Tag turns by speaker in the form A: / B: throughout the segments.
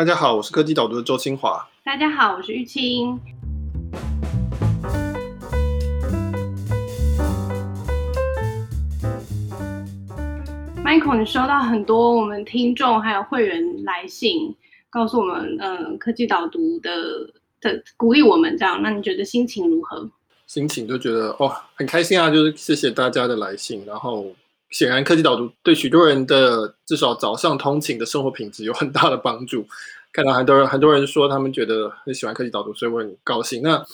A: 大家好，我是科技导读的周清华。
B: 大家好，我是玉清。Michael，你收到很多我们听众还有会员来信，告诉我们，嗯、呃，科技导读的的鼓励我们这样，那你觉得心情如何？
A: 心情就觉得哦，很开心啊，就是谢谢大家的来信，然后。显然，科技导读对许多人的至少早上通勤的生活品质有很大的帮助。看到很多人，很多人说他们觉得很喜欢科技导读，所以我很高兴。那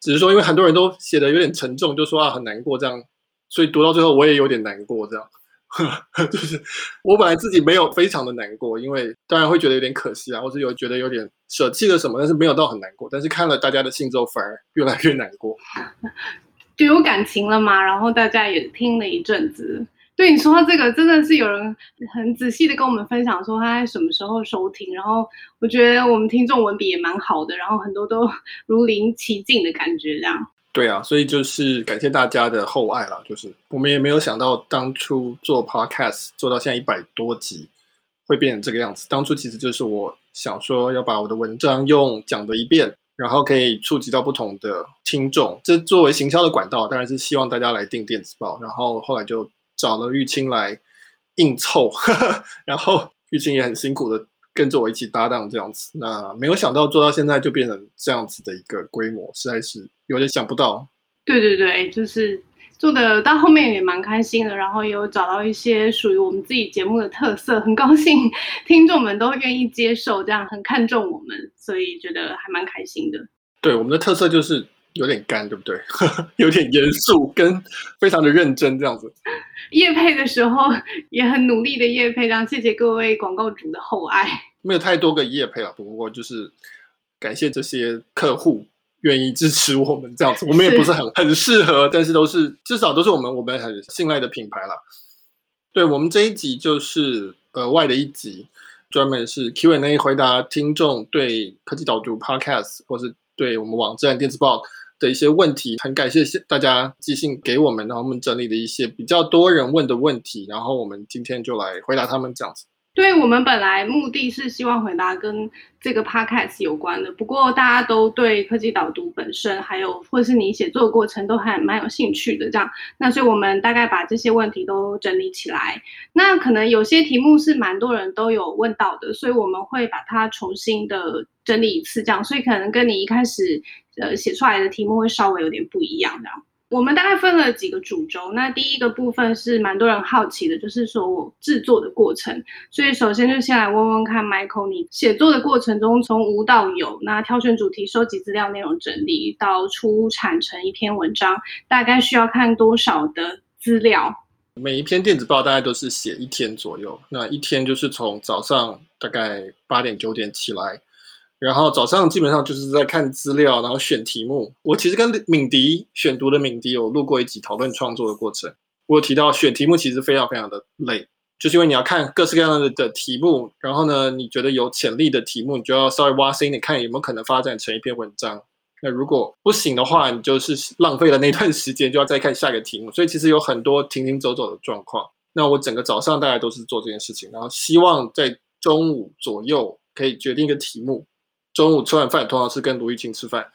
A: 只是说，因为很多人都写的有点沉重，就说啊很难过这样，所以读到最后我也有点难过这样。就是我本来自己没有非常的难过，因为当然会觉得有点可惜啊，或者有觉得有点舍弃了什么，但是没有到很难过。但是看了大家的信之后，反而越来越难过。
B: 就有感情了嘛，然后大家也听了一阵子。对你说到这个，真的是有人很仔细的跟我们分享说他在什么时候收听，然后我觉得我们听众文笔也蛮好的，然后很多都如临其境的感觉，这样。
A: 对啊，所以就是感谢大家的厚爱啦，就是我们也没有想到当初做 Podcast 做到现在一百多集会变成这个样子。当初其实就是我想说要把我的文章用讲的一遍，然后可以触及到不同的听众，这作为行销的管道，当然是希望大家来订电子报，然后后来就。找了玉清来硬凑，然后玉清也很辛苦的跟着我一起搭档这样子。那没有想到做到现在就变成这样子的一个规模，实在是有点想不到。
B: 对对对，就是做的到后面也蛮开心的，然后也有找到一些属于我们自己节目的特色，很高兴听众们都愿意接受，这样很看重我们，所以觉得还蛮开心的。
A: 对，我们的特色就是。有点干，对不对？有点严肃，跟非常的认真这样子。
B: 夜配的时候也很努力的夜配，这样谢谢各位广告主的厚爱。
A: 没有太多个夜配了，不过就是感谢这些客户愿意支持我们这样子。我们也不是很是很适合，但是都是至少都是我们我们很信赖的品牌了。对，我们这一集就是额外的一集，专门是 Q&A 回答听众对科技导读 Podcast 或是对我们网站电子报的一些问题，很感谢大家寄信给我们，然后我们整理了一些比较多人问的问题，然后我们今天就来回答他们这样子。
B: 对，我们本来目的是希望回答跟这个 podcast 有关的，不过大家都对科技导读本身，还有或是你写作过程都还蛮有兴趣的，这样，那所以我们大概把这些问题都整理起来。那可能有些题目是蛮多人都有问到的，所以我们会把它重新的整理一次，这样，所以可能跟你一开始呃写出来的题目会稍微有点不一样，的。我们大概分了几个主轴，那第一个部分是蛮多人好奇的，就是说我制作的过程。所以首先就先来问问看，Michael，你写作的过程中从无到有，那挑选主题、收集资料、内容整理到出产成一篇文章，大概需要看多少的资料？
A: 每一篇电子报大概都是写一天左右，那一天就是从早上大概八点九点起来。然后早上基本上就是在看资料，然后选题目。我其实跟敏迪选读的敏迪有录过一集讨论创作的过程。我有提到选题目其实非常非常的累，就是因为你要看各式各样的的题目，然后呢，你觉得有潜力的题目，你就要稍微挖深一点，看有没有可能发展成一篇文章。那如果不行的话，你就是浪费了那段时间，就要再看下一个题目。所以其实有很多停停走走的状况。那我整个早上大概都是做这件事情，然后希望在中午左右可以决定一个题目。中午吃完饭，通常是跟卢玉清吃饭，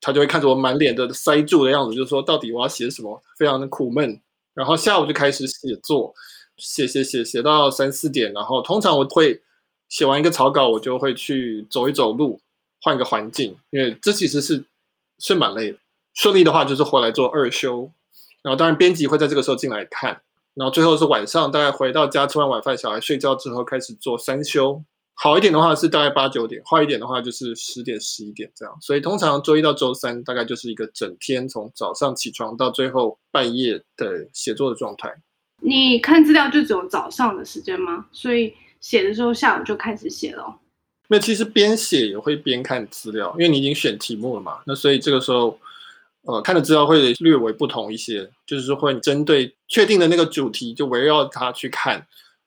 A: 他就会看着我满脸的塞住的样子，就是说到底我要写什么，非常的苦闷。然后下午就开始写作，写写写写到三四点，然后通常我会写完一个草稿，我就会去走一走路，换个环境，因为这其实是是蛮累的。顺利的话就是回来做二休，然后当然编辑会在这个时候进来看，然后最后是晚上大概回到家吃完晚饭，小孩睡觉之后开始做三休。好一点的话是大概八九点，坏一点的话就是十点十一点这样。所以通常周一到周三大概就是一个整天，从早上起床到最后半夜的写作的状态。
B: 你看资料就只有早上的时间吗？所以写的时候下午就开始写了？
A: 那其实边写也会边看资料，因为你已经选题目了嘛。那所以这个时候，呃，看的资料会略微不同一些，就是说会针对确定的那个主题，就围绕它去看。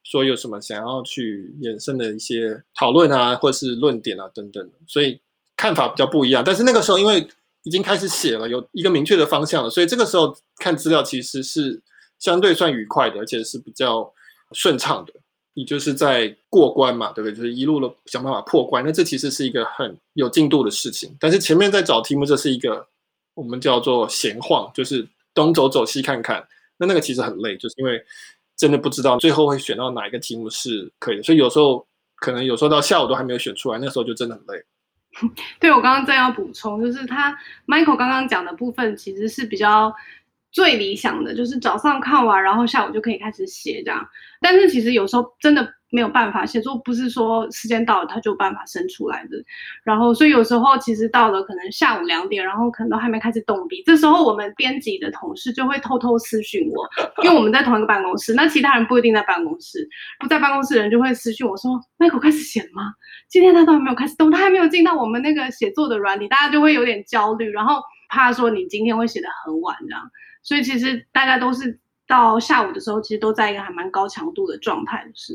A: 说有什么想要去衍生的一些讨论啊，或是论点啊等等，所以看法比较不一样。但是那个时候因为已经开始写了，有一个明确的方向了，所以这个时候看资料其实是相对算愉快的，而且是比较顺畅的。你就是在过关嘛，对不对？就是一路的想办法破关。那这其实是一个很有进度的事情。但是前面在找题目，这是一个我们叫做闲晃，就是东走走西看看。那那个其实很累，就是因为真的不知道最后会选到哪一个题目是可以的。所以有时候可能有时候到下午都还没有选出来，那时候就真的很累。
B: 对，我刚刚正要补充，就是他 Michael 刚刚讲的部分其实是比较最理想的，就是早上看完，然后下午就可以开始写这样。但是其实有时候真的。没有办法写作，不是说时间到了他就有办法生出来的。然后，所以有时候其实到了可能下午两点，然后可能都还没开始动笔，这时候我们编辑的同事就会偷偷私讯我，因为我们在同一个办公室，那其他人不一定在办公室，不在办公室的人就会私讯我说：“Michael 开始写了吗？今天他都还没有开始动，他还没有进到我们那个写作的软体，大家就会有点焦虑，然后怕说你今天会写得很晚这样。所以其实大家都是到下午的时候，其实都在一个还蛮高强度的状态，是。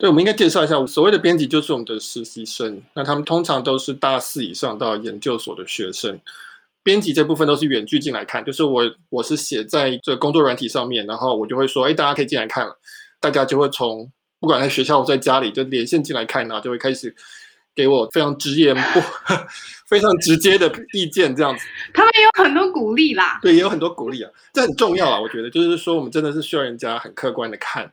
A: 对，我们应该介绍一下，所谓的编辑就是我们的实习生。那他们通常都是大四以上到研究所的学生。编辑这部分都是远距进来看，就是我我是写在这个工作软体上面，然后我就会说，哎，大家可以进来看了。大家就会从不管在学校或在家里就连线进来看，然后就会开始给我非常直言不 非常直接的意见，这样子。
B: 他们也有很多鼓励啦，
A: 对，也有很多鼓励啊，这很重要啊，我觉得就是说我们真的是需要人家很客观的看。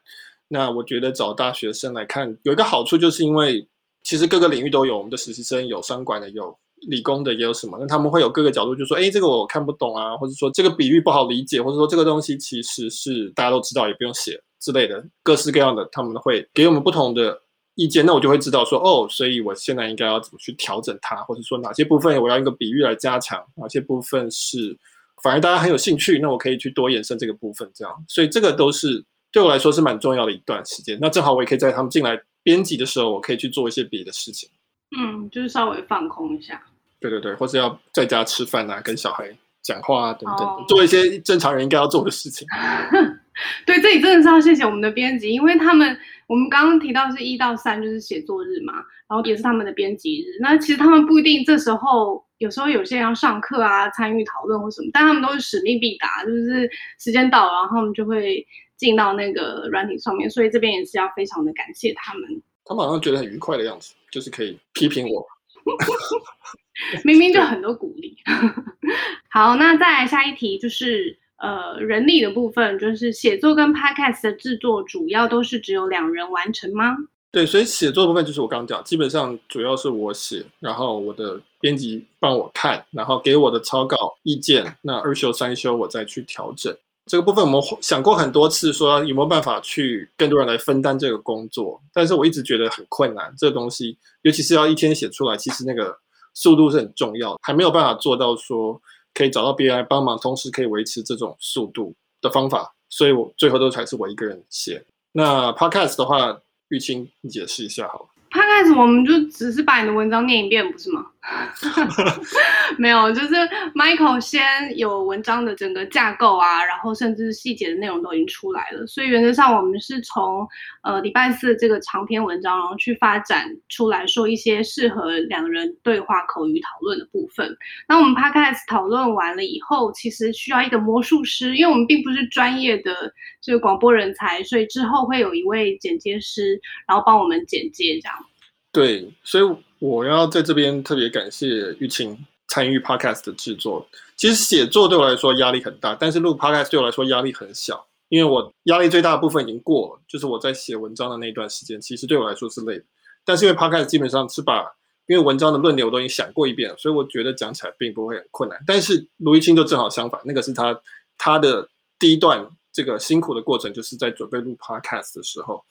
A: 那我觉得找大学生来看有一个好处，就是因为其实各个领域都有，我们的实习生有商管的，有理工的，也有什么，那他们会有各个角度，就说，哎，这个我看不懂啊，或者说这个比喻不好理解，或者说这个东西其实是大家都知道，也不用写之类的，各式各样的，他们会给我们不同的意见，那我就会知道说，哦，所以我现在应该要怎么去调整它，或者说哪些部分我要用一个比喻来加强，哪些部分是反而大家很有兴趣，那我可以去多延伸这个部分，这样，所以这个都是。对我来说是蛮重要的一段时间，那正好我也可以在他们进来编辑的时候，我可以去做一些别的事情。
B: 嗯，就是稍微放空一下。
A: 对对对，或是要在家吃饭啊，跟小孩讲话啊等等，哦，做一些正常人应该要做的事情。
B: 对，这里真的是要谢谢我们的编辑，因为他们我们刚刚提到是一到三就是写作日嘛，然后也是他们的编辑日。那其实他们不一定这时候，有时候有些人要上课啊，参与讨论或什么，但他们都是使命必达，就是时间到了，然后他们就会。进到那个软体上面，所以这边也是要非常的感谢他们。
A: 他们好像觉得很愉快的样子，就是可以批评我，
B: 明明就很多鼓励。好，那再来下一题，就是呃人力的部分，就是写作跟 Podcast 的制作主要都是只有两人完成吗？
A: 对，所以写作的部分就是我刚刚讲，基本上主要是我写，然后我的编辑帮我看，然后给我的草稿意见，那二修三修我再去调整。这个部分我们想过很多次，说有没有办法去更多人来分担这个工作，但是我一直觉得很困难。这个东西，尤其是要一天写出来，其实那个速度是很重要，还没有办法做到说可以找到别人来帮忙，同时可以维持这种速度的方法。所以我最后都还是我一个人写。那 Podcast 的话，玉清你解释一下好了。
B: Podcast 我们就只是把你的文章念一遍，不是吗？没有，就是 Michael 先有文章的整个架构啊，然后甚至细节的内容都已经出来了。所以原则上我们是从呃礼拜四这个长篇文章，然后去发展出来说一些适合两人对话口语讨论的部分。那我们 Podcast 讨论完了以后，其实需要一个魔术师，因为我们并不是专业的这个广播人才，所以之后会有一位剪接师，然后帮我们剪接这样。
A: 对，所以我要在这边特别感谢玉清参与 Podcast 的制作。其实写作对我来说压力很大，但是录 Podcast 对我来说压力很小，因为我压力最大的部分已经过了，就是我在写文章的那段时间，其实对我来说是累的。但是因为 Podcast 基本上是把因为文章的论点我都已经想过一遍了，所以我觉得讲起来并不会很困难。但是卢玉清就正好相反，那个是他他的第一段这个辛苦的过程，就是在准备录 Podcast 的时候。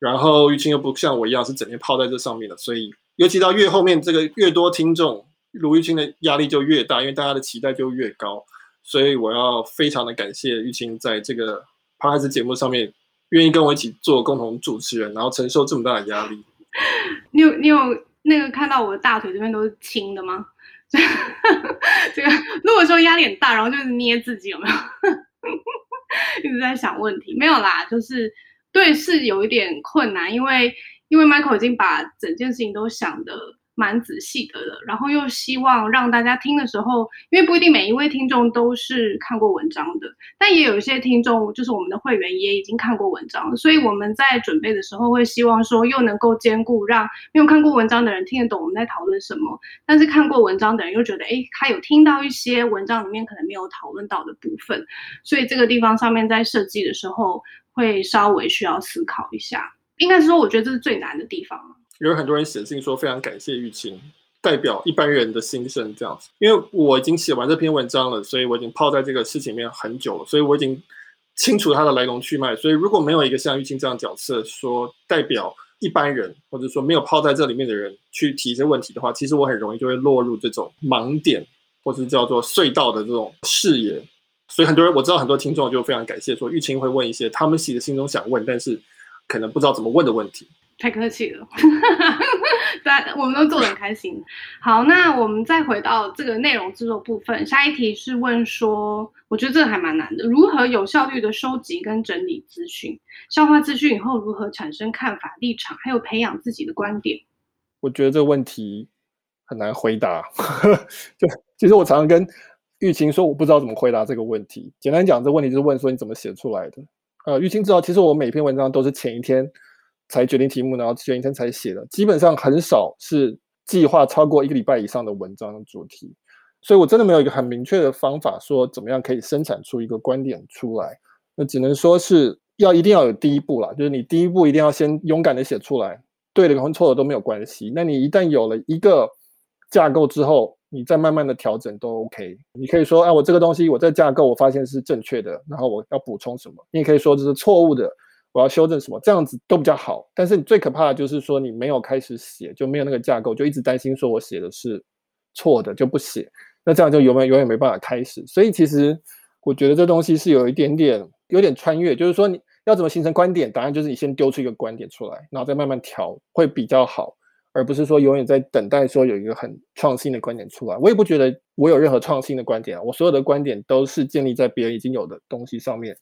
A: 然后玉清又不像我一样是整天泡在这上面的，所以尤其到越后面，这个越多听众，卢玉清的压力就越大，因为大家的期待就越高。所以我要非常的感谢玉清在这个 p o d 节目上面愿意跟我一起做共同主持人，然后承受这么大的压力。
B: 你有你有那个看到我的大腿这边都是青的吗？这个如果说压力很大，然后就是捏自己有没有？一直在想问题，没有啦，就是。对，是有一点困难，因为因为 Michael 已经把整件事情都想得蛮仔细的了，然后又希望让大家听的时候，因为不一定每一位听众都是看过文章的，但也有一些听众就是我们的会员也已经看过文章，所以我们在准备的时候会希望说又能够兼顾让没有看过文章的人听得懂我们在讨论什么，但是看过文章的人又觉得，诶，他有听到一些文章里面可能没有讨论到的部分，所以这个地方上面在设计的时候会稍微需要思考一下，应该是说我觉得这是最难的地方。
C: 有很多人写信说非常感谢玉清，代表一般人的心声这样子。因为我已经写完这篇文章了，所以我已经泡在这个事情里面很久了，所以我已经清楚它的来龙去脉。所以如果没有一个像玉清这样角色说代表一般人，或者说没有泡在这里面的人去提一些问题的话，其实我很容易就会落入这种盲点，或是叫做隧道的这种视野。所以很多人我知道很多听众就非常感谢说玉清会问一些他们其实心中想问，但是可能不知道怎么问的问题。
B: 太客气了，对，我们都做得很开心。好，那我们再回到这个内容制作部分，下一题是问说，我觉得这个还蛮难的，如何有效率的收集跟整理资讯，消化资讯以后如何产生看法、立场，还有培养自己的观点。
A: 我觉得这个问题很难回答。就其实我常常跟玉琴说，我不知道怎么回答这个问题。简单讲，这问题就是问说你怎么写出来的。呃，玉清知道，其实我每篇文章都是前一天。才决定题目，然后前一天才写的，基本上很少是计划超过一个礼拜以上的文章主题，所以我真的没有一个很明确的方法说怎么样可以生产出一个观点出来。那只能说是要一定要有第一步啦，就是你第一步一定要先勇敢的写出来，对的跟错的都没有关系。那你一旦有了一个架构之后，你再慢慢的调整都 OK。你可以说，哎，我这个东西我这架构我发现是正确的，然后我要补充什么？你也可以说这是错误的。我要修正什么，这样子都比较好。但是你最可怕的就是说，你没有开始写，就没有那个架构，就一直担心说我写的是错的，就不写。那这样就永远永远没办法开始。所以其实我觉得这东西是有一点点有点穿越，就是说你要怎么形成观点，答案就是你先丢出一个观点出来，然后再慢慢调，会比较好，而不是说永远在等待说有一个很创新的观点出来。我也不觉得我有任何创新的观点啊，我所有的观点都是建立在别人已经有的东西上面。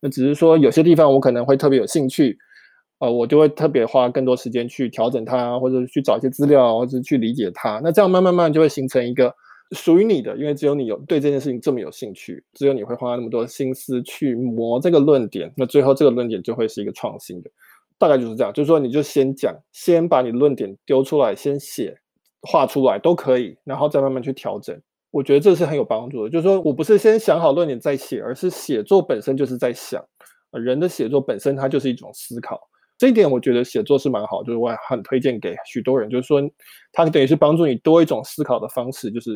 A: 那只是说有些地方我可能会特别有兴趣，呃，我就会特别花更多时间去调整它，或者去找一些资料，或者去理解它。那这样慢慢慢就会形成一个属于你的，因为只有你有对这件事情这么有兴趣，只有你会花那么多心思去磨这个论点，那最后这个论点就会是一个创新的。大概就是这样，就是说你就先讲，先把你论点丢出来，先写画出来都可以，然后再慢慢去调整。我觉得这是很有帮助的，就是说我不是先想好论点再写，而是写作本身就是在想，人的写作本身它就是一种思考，这一点我觉得写作是蛮好，就是我很推荐给许多人，就是说它等于是帮助你多一种思考的方式，就是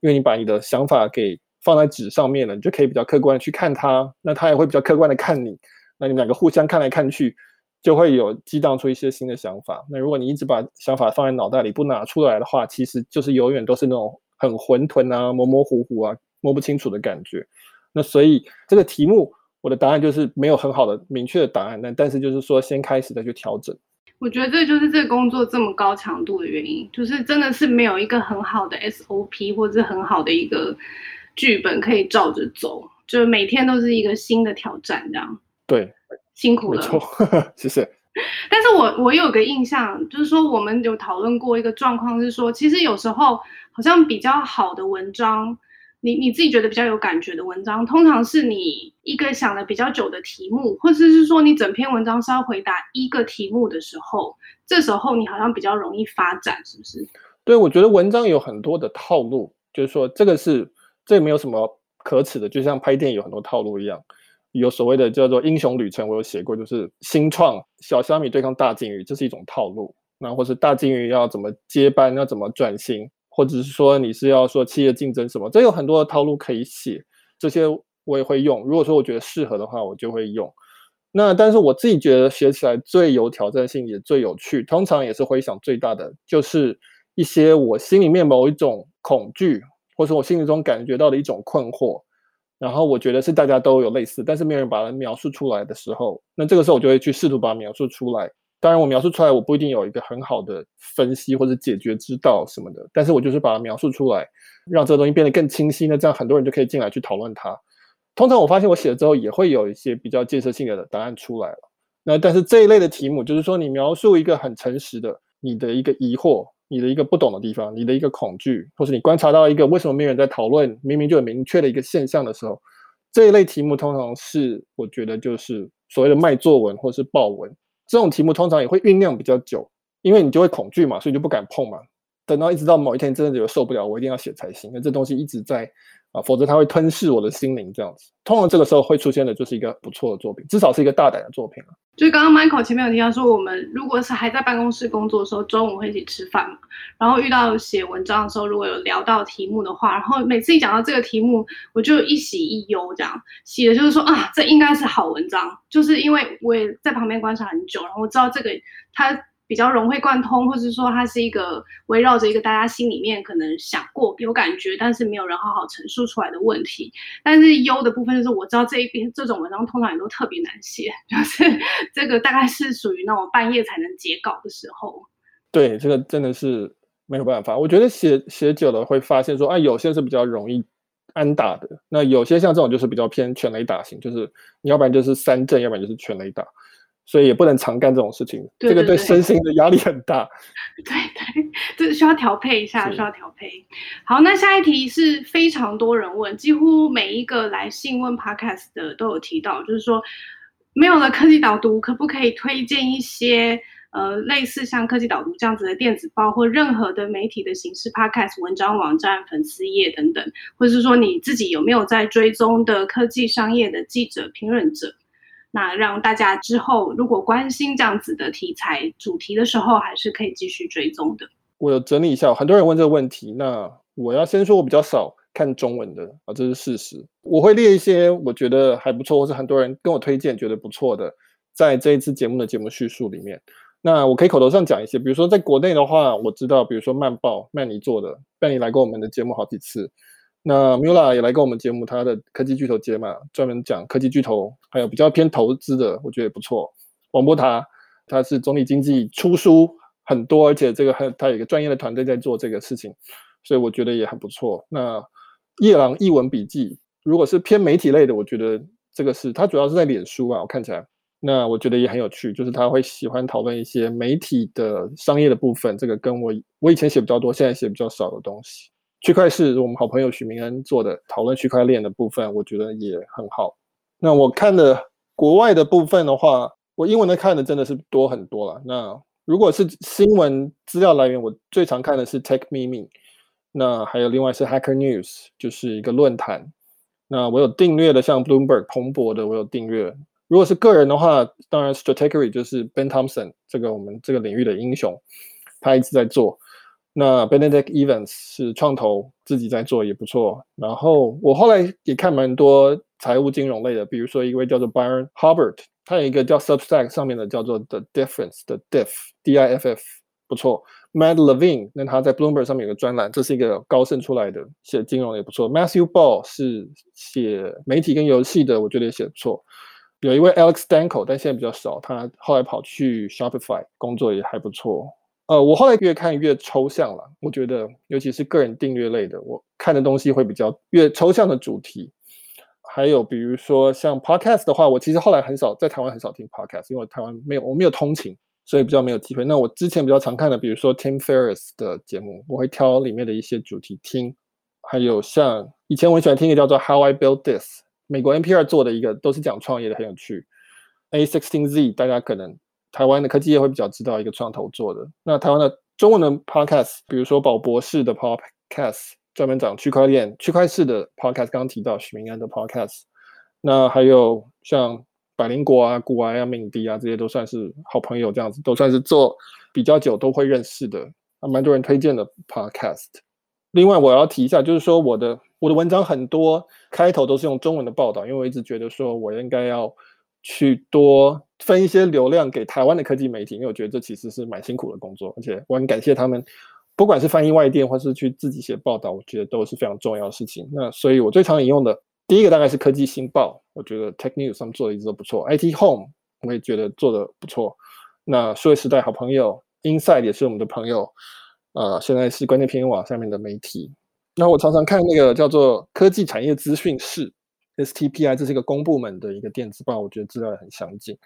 A: 因为你把你的想法给放在纸上面了，你就可以比较客观的去看它，那它也会比较客观的看你，那你们两个互相看来看去，就会有激荡出一些新的想法。那如果你一直把想法放在脑袋里不拿出来的话，其实就是永远都是那种。很混沌啊，模模糊糊啊，摸不清楚的感觉。那所以这个题目，我的答案就是没有很好的明确的答案。那但是就是说，先开始再去调整。
B: 我觉得这就是这个工作这么高强度的原因，就是真的是没有一个很好的 SOP 或者是很好的一个剧本可以照着走，就每天都是一个新的挑战，这样。
A: 对，
B: 辛苦了，
A: 谢谢。
B: 但是我我有个印象，就是说我们有讨论过一个状况，是说其实有时候好像比较好的文章，你你自己觉得比较有感觉的文章，通常是你一个想了比较久的题目，或者是说你整篇文章是要回答一个题目的时候，这时候你好像比较容易发展，是不是？
A: 对，我觉得文章有很多的套路，就是说这个是这没有什么可耻的，就像拍电影有很多套路一样。有所谓的叫做英雄旅程，我有写过，就是新创小虾米对抗大鲸鱼，这是一种套路。那或是大鲸鱼要怎么接班，要怎么转型，或者是说你是要说企业竞争什么，这有很多的套路可以写。这些我也会用。如果说我觉得适合的话，我就会用。那但是我自己觉得写起来最有挑战性，也最有趣，通常也是回响最大的，就是一些我心里面某一种恐惧，或是我心里中感觉到的一种困惑。然后我觉得是大家都有类似，但是没有人把它描述出来的时候，那这个时候我就会去试图把它描述出来。当然，我描述出来我不一定有一个很好的分析或者解决之道什么的，但是我就是把它描述出来，让这个东西变得更清晰。那这样很多人就可以进来去讨论它。通常我发现我写了之后也会有一些比较建设性的答案出来了。那但是这一类的题目就是说，你描述一个很诚实的你的一个疑惑，你的一个不懂的地方，你的一个恐惧，或是你观察到一个为什么没有人在讨论，明明就很明确的一个现象的时候，这一类题目通常是我觉得就是所谓的卖作文或是报文。这种题目通常也会酝酿比较久，因为你就会恐惧嘛，所以就不敢碰嘛。等到一直到某一天真的有受不了，我一定要写才行。那这东西一直在。啊，否则它会吞噬我的心灵，这样子。通常这个时候会出现的就是一个不错的作品，至少是一个大胆的作品啊。
B: 就刚刚 Michael 前面有提到说，我们如果是还在办公室工作的时候，中午会一起吃饭嘛，然后遇到写文章的时候，如果有聊到题目的话，然后每次一讲到这个题目，我就一喜一忧，这样喜的就是说啊，这应该是好文章，就是因为我也在旁边观察很久，然后我知道这个它。比较融会贯通，或者说它是一个围绕着一个大家心里面可能想过、有感觉，但是没有人好好陈述出来的问题。但是优的部分就是我知道这一边这种文章通常也都特别难写，就是这个大概是属于那种半夜才能截稿的时候。
A: 对，这个真的是没有办法。我觉得写写久了会发现说，啊，有些是比较容易安打的，那有些像这种就是比较偏全雷打型，就是你要不然就是三振，要不然就是全雷打。所以也不能常干这种事情，对对对，这个对身心的压力很大。
B: 对对，这需要调配一下，需要调配。好，那下一题是非常多人问，几乎每一个来信问 Podcast 的都有提到，就是说没有了科技导读，可不可以推荐一些呃类似像科技导读这样子的电子报或任何的媒体的形式 Podcast 文章、网站、粉丝页等等，或者是说你自己有没有在追踪的科技商业的记者、评论者？那让大家之后如果关心这样子的题材主题的时候，还是可以继续追踪的。
A: 我整理一下，很多人问这个问题，那我要先说，我比较少看中文的啊，这是事实。我会列一些我觉得还不错，或是很多人跟我推荐觉得不错的，在这一次节目的节目叙述里面。那我可以口头上讲一些，比如说在国内的话，我知道，比如说曼报曼尼做的，曼尼来过我们的节目好几次。那 Mula 也来跟我们节目，他的科技巨头节嘛，专门讲科技巨头，还有比较偏投资的，我觉得也不错。王波塔，他是总理经济出书很多，而且这个很他有一个专业的团队在做这个事情，所以我觉得也很不错。那夜郎译文笔记，如果是偏媒体类的，我觉得这个是他主要是在脸书啊，我看起来，那我觉得也很有趣，就是他会喜欢讨论一些媒体的商业的部分，这个跟我我以前写比较多，现在写比较少的东西。区块是我们好朋友许明恩做的讨论区块链的部分，我觉得也很好。那我看的国外的部分的话，我英文的看的真的是多很多了。那如果是新闻资料来源，我最常看的是 Techmeme，那还有另外是 Hacker News，就是一个论坛。那我有订阅的，像 Bloomberg 彭博的，我有订阅。如果是个人的话，当然 Strategy 就是 Ben Thompson 这个我们这个领域的英雄，他一直在做。那 Benedict Evans 是创投自己在做也不错，然后我后来也看蛮多财务金融类的，比如说一位叫做 Byron Hubbard，他有一个叫 Substack 上面的叫做 The Difference 的 Diff D I F F 不错，Matt Levine 那他在 Bloomberg 上面有个专栏，这是一个高盛出来的写金融也不错，Matthew Ball 是写媒体跟游戏的，我觉得也写不错，有一位 Alex Danko，但现在比较少，他后来跑去 Shopify 工作也还不错。呃，我后来越看越抽象了。我觉得，尤其是个人订阅类的，我看的东西会比较越抽象的主题。还有比如说像 podcast 的话，我其实后来很少在台湾很少听 podcast，因为台湾没有我没有通勤，所以比较没有机会。那我之前比较常看的，比如说 Tim Ferriss 的节目，我会挑里面的一些主题听。还有像以前我很喜欢听一个叫做 How I Built This，美国 NPR 做的一个，都是讲创业的，很有趣。A16Z 大家可能。台湾的科技业会比较知道一个创投做的，那台湾的中文的 podcast，比如说宝博士的 podcast，专门讲区块链、区块式的 podcast，刚提到许明安的 podcast，那还有像百灵果啊、古癌啊、敏迪啊，这些都算是好朋友，这样子都算是做比较久都会认识的，还蛮多人推荐的 podcast。另外我要提一下，就是说我的我的文章很多开头都是用中文的报道，因为我一直觉得说我应该要。去多分一些流量给台湾的科技媒体，因为我觉得这其实是蛮辛苦的工作，而且我很感谢他们，不管是翻译外电或是去自己写报道，我觉得都是非常重要的事情。那所以我最常引用的第一个大概是科技新报，我觉得 Tech News 他们做的一直都不错，IT Home 我也觉得做的不错。那数位时代好朋友 Inside 也是我们的朋友，呃，现在是关键评论网上面的媒体。那我常常看那个叫做科技产业资讯室。STPI 这是一个公部门的一个电子报，我觉得资料也很详尽。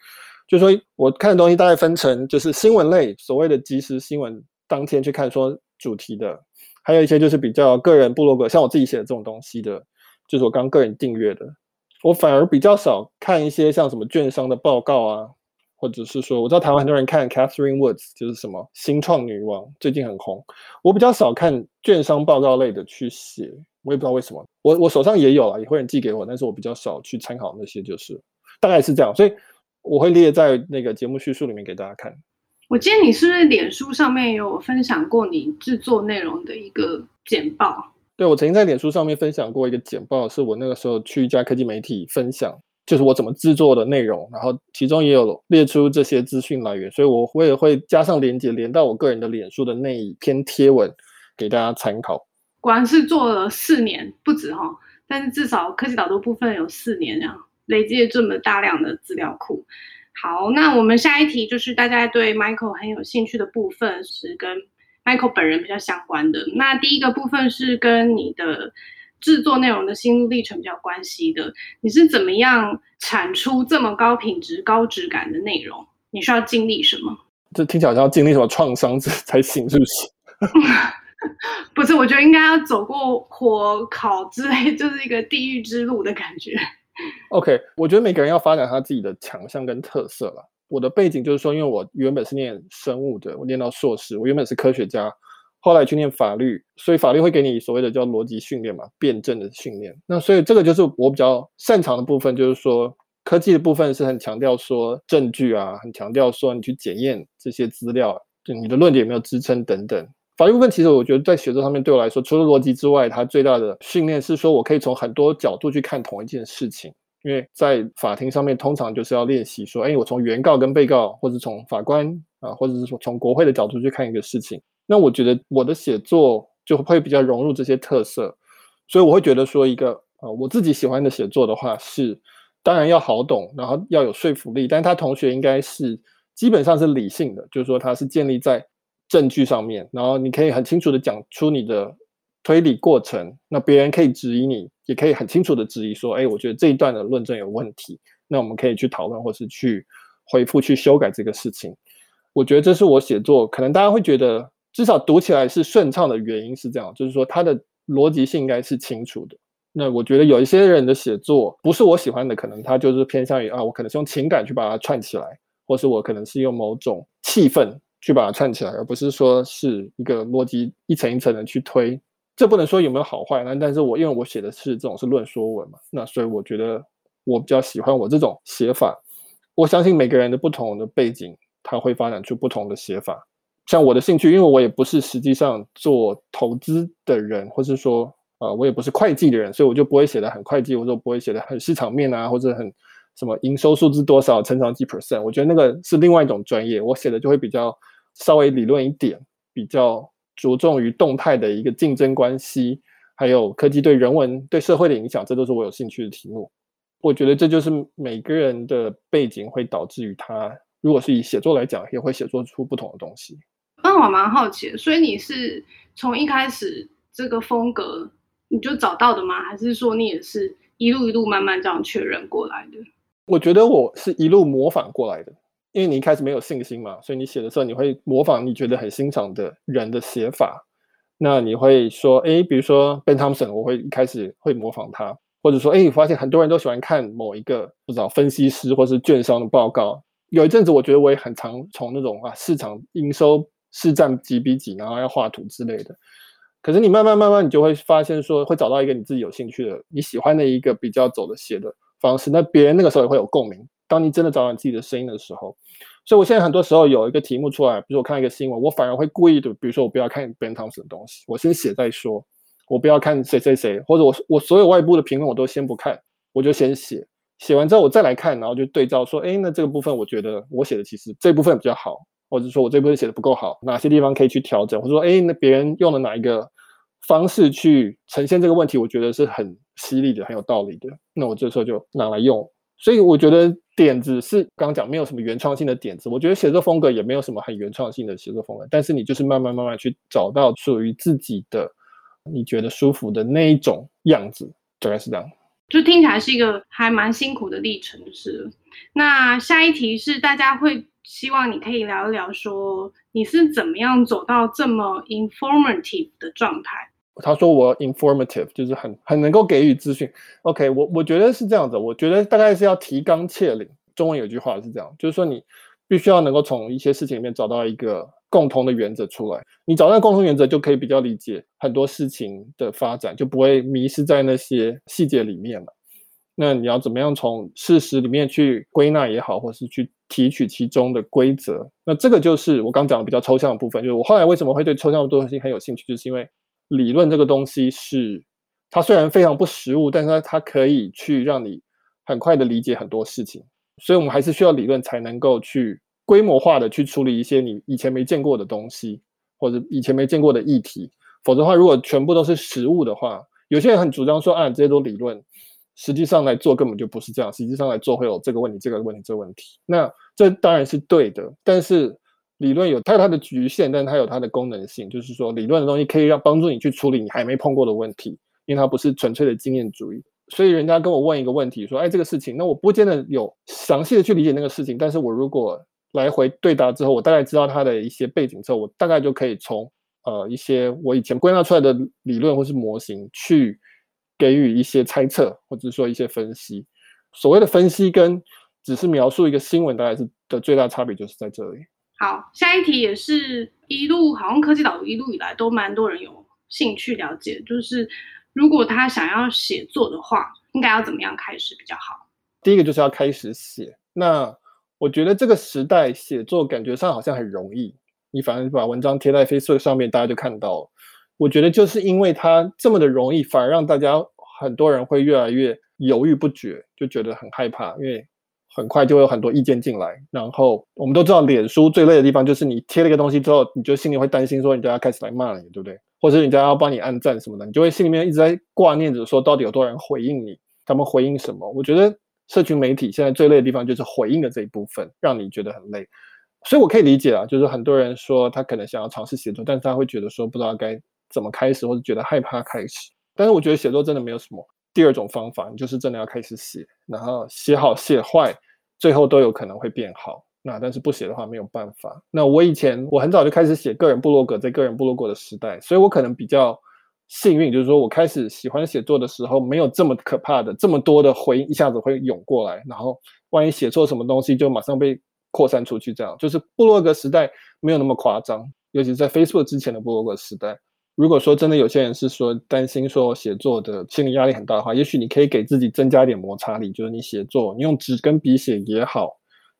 A: 就说我看的东西大概分成，就是新闻类，所谓的即时新闻，当天去看说主题的，还有一些就是比较个人部落格，像我自己写的这种东西的，就是我刚个人订阅的。我反而比较少看一些像什么券商的报告啊。或者是说，我知道台湾很多人看 Catherine Woods，就是什么新创女王，最近很红。我比较少看券商报告类的去写，我也不知道为什么。我我手上也有啊，也会人寄给我，但是我比较少去参考那些，就是大概是这样。所以我会列在那个节目叙述里面给大家看。
B: 我记得你是不是脸书上面有分享过你制作内容的一个简报？
A: 对，我曾经在脸书上面分享过一个简报，是我那个时候去一家科技媒体分享。就是我怎么制作的内容，然后其中也有列出这些资讯来源，所以我我也会加上连接，连到我个人的脸书的那一篇贴文给大家参考。
B: 果然是做了四年不止哈，但是至少科技导读部分有四年这样，累积了这么大量的资料库。好，那我们下一题就是大家对 Michael 很有兴趣的部分，是跟 Michael 本人比较相关的。那第一个部分是跟你的。制作内容的心路历程比较关系的，你是怎么样产出这么高品质、高质感的内容？你需要经历什么？
A: 这听起来好像要经历什么创伤才行，是不是？
B: 不是，我觉得应该要走过火烤之类，就是一个地狱之路的感觉。
A: OK，我觉得每个人要发展他自己的强项跟特色了。我的背景就是说，因为我原本是念生物的，我念到硕士，我原本是科学家。后来去念法律，所以法律会给你所谓的叫逻辑训练嘛，辩证的训练。那所以这个就是我比较擅长的部分，就是说科技的部分是很强调说证据啊，很强调说你去检验这些资料，就你的论点有没有支撑等等。法律部分其实我觉得在写作上面对我来说，除了逻辑之外，它最大的训练是说我可以从很多角度去看同一件事情。因为在法庭上面，通常就是要练习说，哎，我从原告跟被告，或者从法官啊，或者是说从国会的角度去看一个事情。那我觉得我的写作就会比较融入这些特色，所以我会觉得说一个啊、呃，我自己喜欢的写作的话是，当然要好懂，然后要有说服力，但他同学应该是基本上是理性的，就是说他是建立在证据上面，然后你可以很清楚的讲出你的推理过程，那别人可以质疑你，也可以很清楚的质疑说，哎，我觉得这一段的论证有问题，那我们可以去讨论或是去回复去修改这个事情。我觉得这是我写作，可能大家会觉得。至少读起来是顺畅的原因是这样，就是说它的逻辑性应该是清楚的。那我觉得有一些人的写作不是我喜欢的，可能他就是偏向于啊，我可能是用情感去把它串起来，或是我可能是用某种气氛去把它串起来，而不是说是一个逻辑一层一层的去推。这不能说有没有好坏，那但是我因为我写的是这种是论说文嘛，那所以我觉得我比较喜欢我这种写法。我相信每个人的不同的背景，他会发展出不同的写法。像我的兴趣，因为我也不是实际上做投资的人，或是说，啊、我也不是会计的人，所以我就不会写的很会计，或者不会写的很市场面啊，或者很什么营收数字多少，成长几 percent。我觉得那个是另外一种专业，我写的就会比较稍微理论一点，比较着重于动态的一个竞争关系，还有科技对人文、对社会的影响，这都是我有兴趣的题目。我觉得这就是每个人的背景会导致于他，如果是以写作来讲，也会写作出不同的东西。
B: 那我蛮好奇，所以你是从一开始这个风格你就找到的吗？还是说你也是一路一路慢慢这样确认过来的？
A: 我觉得我是一路模仿过来的，因为你一开始没有信心嘛，所以你写的时候你会模仿你觉得很欣赏的人的写法。那你会说，哎，比如说 Ben Thompson，我会一开始会模仿他，或者说，哎，你发现很多人都喜欢看某一个不知道分析师或是券商的报告。有一阵子，我觉得我也很常从那种啊市场营收。市占几比几，然后要画图之类的。可是你慢慢慢慢，你就会发现说，会找到一个你自己有兴趣的、你喜欢的一个比较走的写的方式。那别人那个时候也会有共鸣。当你真的找到你自己的声音的时候，所以我现在很多时候有一个题目出来，比如我看一个新闻，我反而会故意的，比如说我不要看 Ben Thompson 的东西，我先写再说。我不要看谁谁谁，或者我我所有外部的评论我都先不看，我就先写。写完之后我再来看，然后就对照说，哎，那这个部分我觉得我写的其实这部分比较好。或者说我这部分写的不够好，哪些地方可以去调整？或者说，哎，那别人用了哪一个方式去呈现这个问题，我觉得是很犀利的，很有道理的。那我这时候就拿来用。所以我觉得点子是刚刚讲没有什么原创性的点子，我觉得写作风格也没有什么很原创性的写作风格。但是你就是慢慢慢慢去找到属于自己的，你觉得舒服的那一种样子，大概是这样。
B: 就听起来是一个还蛮辛苦的历程，是。那下一题是大家会希望你可以聊一聊，说你是怎么样走到这么 informative 的状态？
A: 他说我 informative 就是很很能够给予资讯。OK，我我觉得是这样子，我觉得大概是要提纲挈领。中文有句话是这样，就是说你必须要能够从一些事情里面找到一个共同的原则出来。你找到共同原则，就可以比较理解很多事情的发展，就不会迷失在那些细节里面了。那你要怎么样从事实里面去归纳也好，或是去提取其中的规则？那这个就是我刚讲的比较抽象的部分。就是我后来为什么会对抽象的东西很有兴趣，就是因为。理论这个东西是，它虽然非常不实务，但是它它可以去让你很快的理解很多事情，所以我们还是需要理论才能够去规模化的去处理一些你以前没见过的东西，或者以前没见过的议题。否则的话，如果全部都是实物的话，有些人很主张说啊，这些都理论，实际上来做根本就不是这样，实际上来做会有这个问题、这个问题、这个问题。那这当然是对的，但是。理论有它有它的局限，但它有它的功能性，就是说理论的东西可以让帮助你去处理你还没碰过的问题，因为它不是纯粹的经验主义。所以人家跟我问一个问题说：“哎，这个事情，那我不见得有详细的去理解那个事情，但是我如果来回对答之后，我大概知道它的一些背景之后，我大概就可以从呃一些我以前归纳出来的理论或是模型去给予一些猜测，或者说一些分析。所谓的分析跟只是描述一个新闻，大概是的最大差别就是在这里。”
B: 好，下一题也是一路好像科技岛一路以来都蛮多人有兴趣了解，就是如果他想要写作的话，应该要怎么样开始比较好？
A: 第一个就是要开始写。那我觉得这个时代写作感觉上好像很容易，你反正把文章贴在 Facebook 上面，大家就看到了。我觉得就是因为它这么的容易，反而让大家很多人会越来越犹豫不决，就觉得很害怕，因为。很快就会有很多意见进来，然后我们都知道，脸书最累的地方就是你贴了一个东西之后，你就心里会担心说，人家要开始来骂你，对不对？或者人家要帮你按赞什么的，你就会心里面一直在挂念着说，到底有多少人回应你？他们回应什么？我觉得社群媒体现在最累的地方就是回应的这一部分，让你觉得很累。所以我可以理解啊，就是很多人说他可能想要尝试写作，但是他会觉得说不知道该怎么开始，或者觉得害怕开始。但是我觉得写作真的没有什么。第二种方法，你就是真的要开始写，然后写好写坏，最后都有可能会变好。那但是不写的话没有办法。那我以前我很早就开始写个人部落格，在个人部落格的时代，所以我可能比较幸运，就是说我开始喜欢写作的时候，没有这么可怕的这么多的回应一下子会涌过来，然后万一写错什么东西，就马上被扩散出去。这样就是部落格时代没有那么夸张，尤其是在飞速之前的部落格时代。如果说真的有些人是说担心说写作的心理压力很大的话，也许你可以给自己增加一点摩擦力，就是你写作，你用纸跟笔写也好，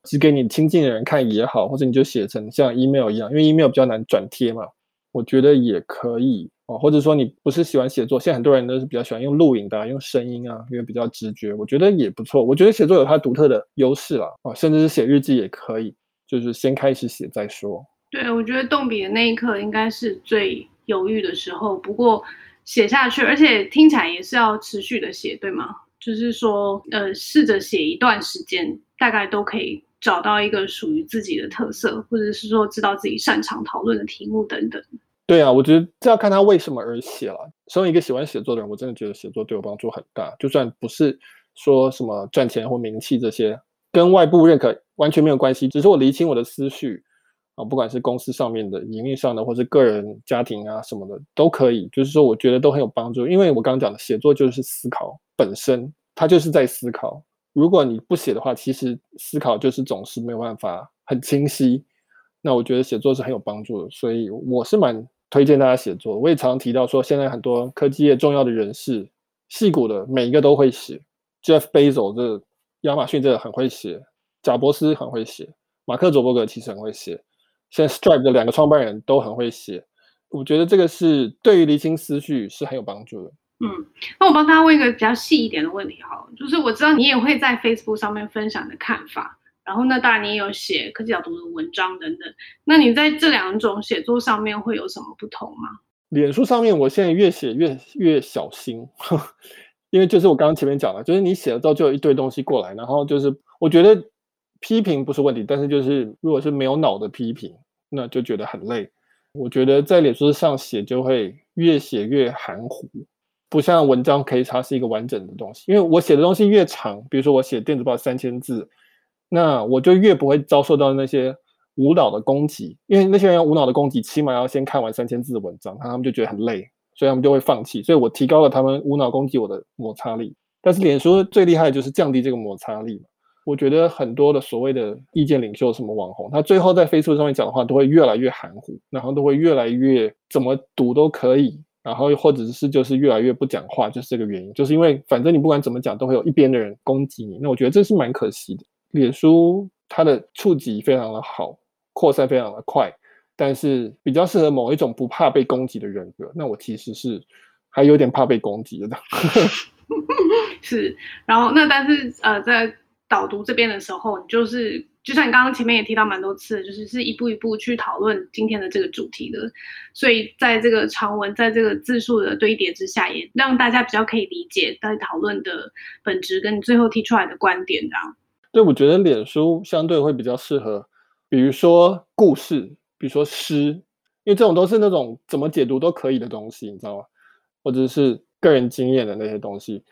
A: 只给你亲近的人看也好，或者你就写成像 email 一样，因为 email 比较难转贴嘛，我觉得也可以哦。或者说你不是喜欢写作，现在很多人都是比较喜欢用录影的，用声音啊，因为比较直觉，我觉得也不错。我觉得写作有它独特的优势啦，哦，甚至是写日记也可以，就是先开始写再说。
B: 对，我觉得动笔的那一刻应该是最。犹豫的时候，不过写下去，而且听起来也是要持续的写，对吗？就是说，呃，试着写一段时间，大概都可以找到一个属于自己的特色，或者是说知道自己擅长讨论的题目等等。
A: 对啊，我觉得这要看他为什么而写了。身为一个喜欢写作的人，我真的觉得写作对我帮助很大。就算不是说什么赚钱或名气这些，跟外部认可完全没有关系，只是我理清我的思绪。啊，不管是公司上面的、营运上的，或是个人、家庭啊什么的，都可以。就是说，我觉得都很有帮助。因为我刚刚讲的，写作就是思考本身，它就是在思考。如果你不写的话，其实思考就是总是没有办法很清晰。那我觉得写作是很有帮助的，所以我是蛮推荐大家写作。我也常常提到说，现在很多科技业重要的人士，戏骨的每一个都会写。Jeff Bezos 这亚马逊这个很会写，贾伯斯很会写，马克·佐伯格其实很会写。现在 Stripe 的两个创办人都很会写，我觉得这个是对于厘清思绪是很有帮助的。
B: 嗯，那我帮大家问一个比较细一点的问题哈，就是我知道你也会在 Facebook 上面分享你的看法，然后那当然你也有写科技角度的文章等等，那你在这两种写作上面会有什么不同吗？
A: 脸书上面我现在越写越越小心，因为就是我刚刚前面讲了，就是你写了之后就有一堆东西过来，然后就是我觉得。批评不是问题，但是就是如果是没有脑的批评，那就觉得很累。我觉得在脸书上写就会越写越含糊，不像文章可以它是一个完整的东西，因为我写的东西越长，比如说我写电子报三千字，那我就越不会遭受到那些无脑的攻击，因为那些人无脑的攻击，起码要先看完三千字的文章，他们就觉得很累，所以他们就会放弃。所以我提高了他们无脑攻击我的摩擦力。但是脸书最厉害的就是降低这个摩擦力嘛。我觉得很多的所谓的意见领袖，什么网红，他最后在 Facebook 上面讲的话，都会越来越含糊，然后都会越来越怎么读都可以，然后或者是就是越来越不讲话，就是这个原因，就是因为反正你不管怎么讲，都会有一边的人攻击你。那我觉得这是蛮可惜的。脸书它的触及非常的好，扩散非常的快，但是比较适合某一种不怕被攻击的人格。那我其实是还有点怕被攻击的。
B: 是，然后那但是呃在。导读这边的时候，你就是就像你刚刚前面也提到蛮多次，就是是一步一步去讨论今天的这个主题的，所以在这个长文，在这个字数的堆叠之下，也让大家比较可以理解在讨论的本质跟你最后提出来的观点这样。
A: 对，我觉得脸书相对会比较适合，比如说故事，比如说诗，因为这种都是那种怎么解读都可以的东西，你知道吗？或者是个人经验的那些东西。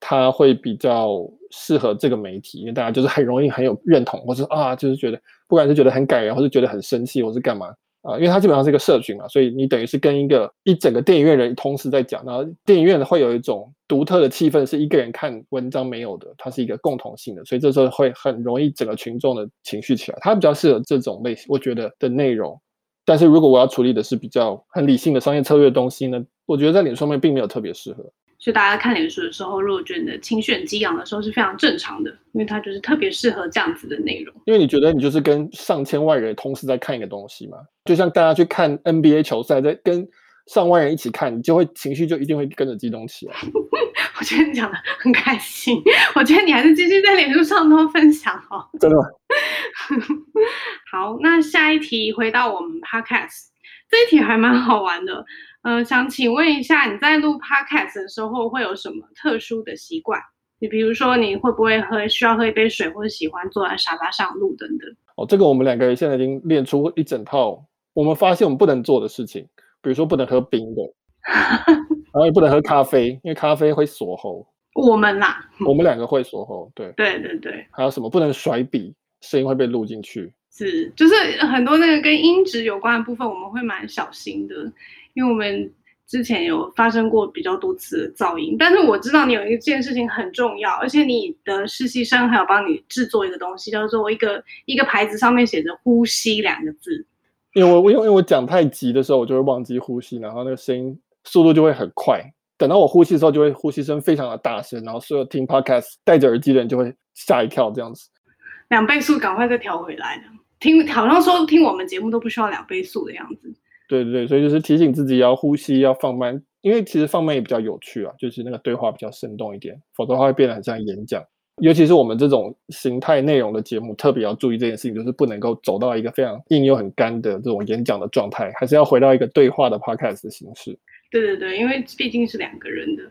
A: 它会比较适合这个媒体，因为大家就是很容易很有认同，或是啊，就是觉得不管是觉得很感人，或是觉得很生气，或是干嘛啊，因为它基本上是一个社群嘛，所以你等于是跟一个一整个电影院人同时在讲，然后电影院会有一种独特的气氛，是一个人看文章没有的，它是一个共同性的，所以这时候会很容易整个群众的情绪起来，它比较适合这种类型，我觉得的内容。但是如果我要处理的是比较很理性的商业策略的东西呢，我觉得在脸书上面并没有特别适合。
B: 所以大家看脸书的时候，如果觉得情绪很激昂的时候是非常正常的，因为它就是特别适合这样子的内容。
A: 因为你觉得你就是跟上千万人同时在看一个东西嘛，就像大家去看 NBA 球赛，在跟上万人一起看，你就会情绪就一定会跟着激动起来。
B: 我觉得你讲的很开心，我觉得你还是继续在脸书上多分享哦。
A: 真的吗？
B: 好，那下一题回到我们 Podcast，这一题还蛮好玩的。呃，想请问一下，你在录 podcast 的时候会有什么特殊的习惯？你比如说，你会不会喝需要喝一杯水，或者喜欢坐在沙发上录等等？
A: 哦，这个我们两个人现在已经练出一整套，我们发现我们不能做的事情，比如说不能喝冰的，然后也不能喝咖啡，因为咖啡会锁喉。
B: 我们啦，
A: 我们两个会锁喉，对，
B: 对对对。
A: 还有什么不能甩笔，声音会被录进去。
B: 是，就是很多那个跟音质有关的部分，我们会蛮小心的。因为我们之前有发生过比较多次的噪音，但是我知道你有一件事情很重要，而且你的实习生还有帮你制作一个东西，叫做一个一个牌子，上面写着“呼吸”两个字。
A: 因为我因为我讲太急的时候，我就会忘记呼吸，然后那个声音速度就会很快。等到我呼吸的时候，就会呼吸声非常的大声，然后所有听 podcast 戴着耳机的人就会吓一跳，这样子。
B: 两倍速，赶快再调回来。听，好像说听我们节目都不需要两倍速的样子。
A: 对对对，所以就是提醒自己要呼吸，要放慢，因为其实放慢也比较有趣啊，就是那个对话比较生动一点，否则的话会变得很像演讲。尤其是我们这种形态内容的节目，特别要注意这件事情，就是不能够走到一个非常硬又很干的这种演讲的状态，还是要回到一个对话的 podcast 的形式。
B: 对对对，因为毕竟是两个人的。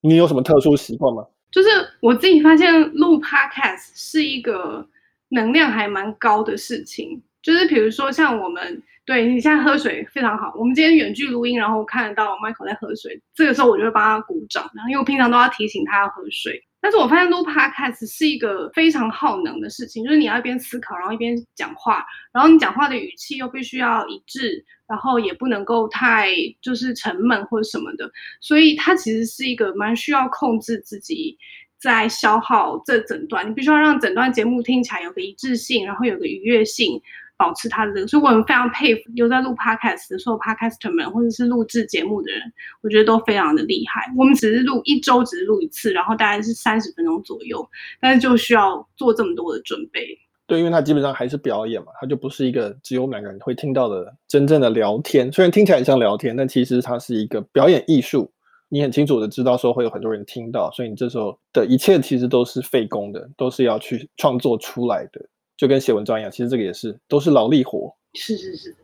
A: 你有什么特殊习惯吗？
B: 就是我自己发现录 podcast 是一个能量还蛮高的事情，就是比如说像我们。对，你现在喝水非常好。我们今天远距录音，然后看得到 Michael 在喝水，这个时候我就会帮他鼓掌。然后因为我平常都要提醒他要喝水，但是我发现录 Podcast 是一个非常耗能的事情，就是你要一边思考，然后一边讲话，然后你讲话的语气又必须要一致，然后也不能够太就是沉闷或者什么的，所以它其实是一个蛮需要控制自己在消耗这整段，你必须要让整段节目听起来有个一致性，然后有个愉悦性。保持他的这个，所以我们非常佩服有在录 podcast 的所有 podcaster 们，或者是录制节目的人，我觉得都非常的厉害。我们只是录一周，只是录一次，然后大概是三十分钟左右，但是就需要做这么多的准备。
A: 对，因为它基本上还是表演嘛，它就不是一个只有我们两个人会听到的真正的聊天。虽然听起来很像聊天，但其实它是一个表演艺术。你很清楚的知道说会有很多人听到，所以你这时候的一切其实都是费工的，都是要去创作出来的。就跟写文章一样，其实这个也是都是劳力活。
B: 是是是，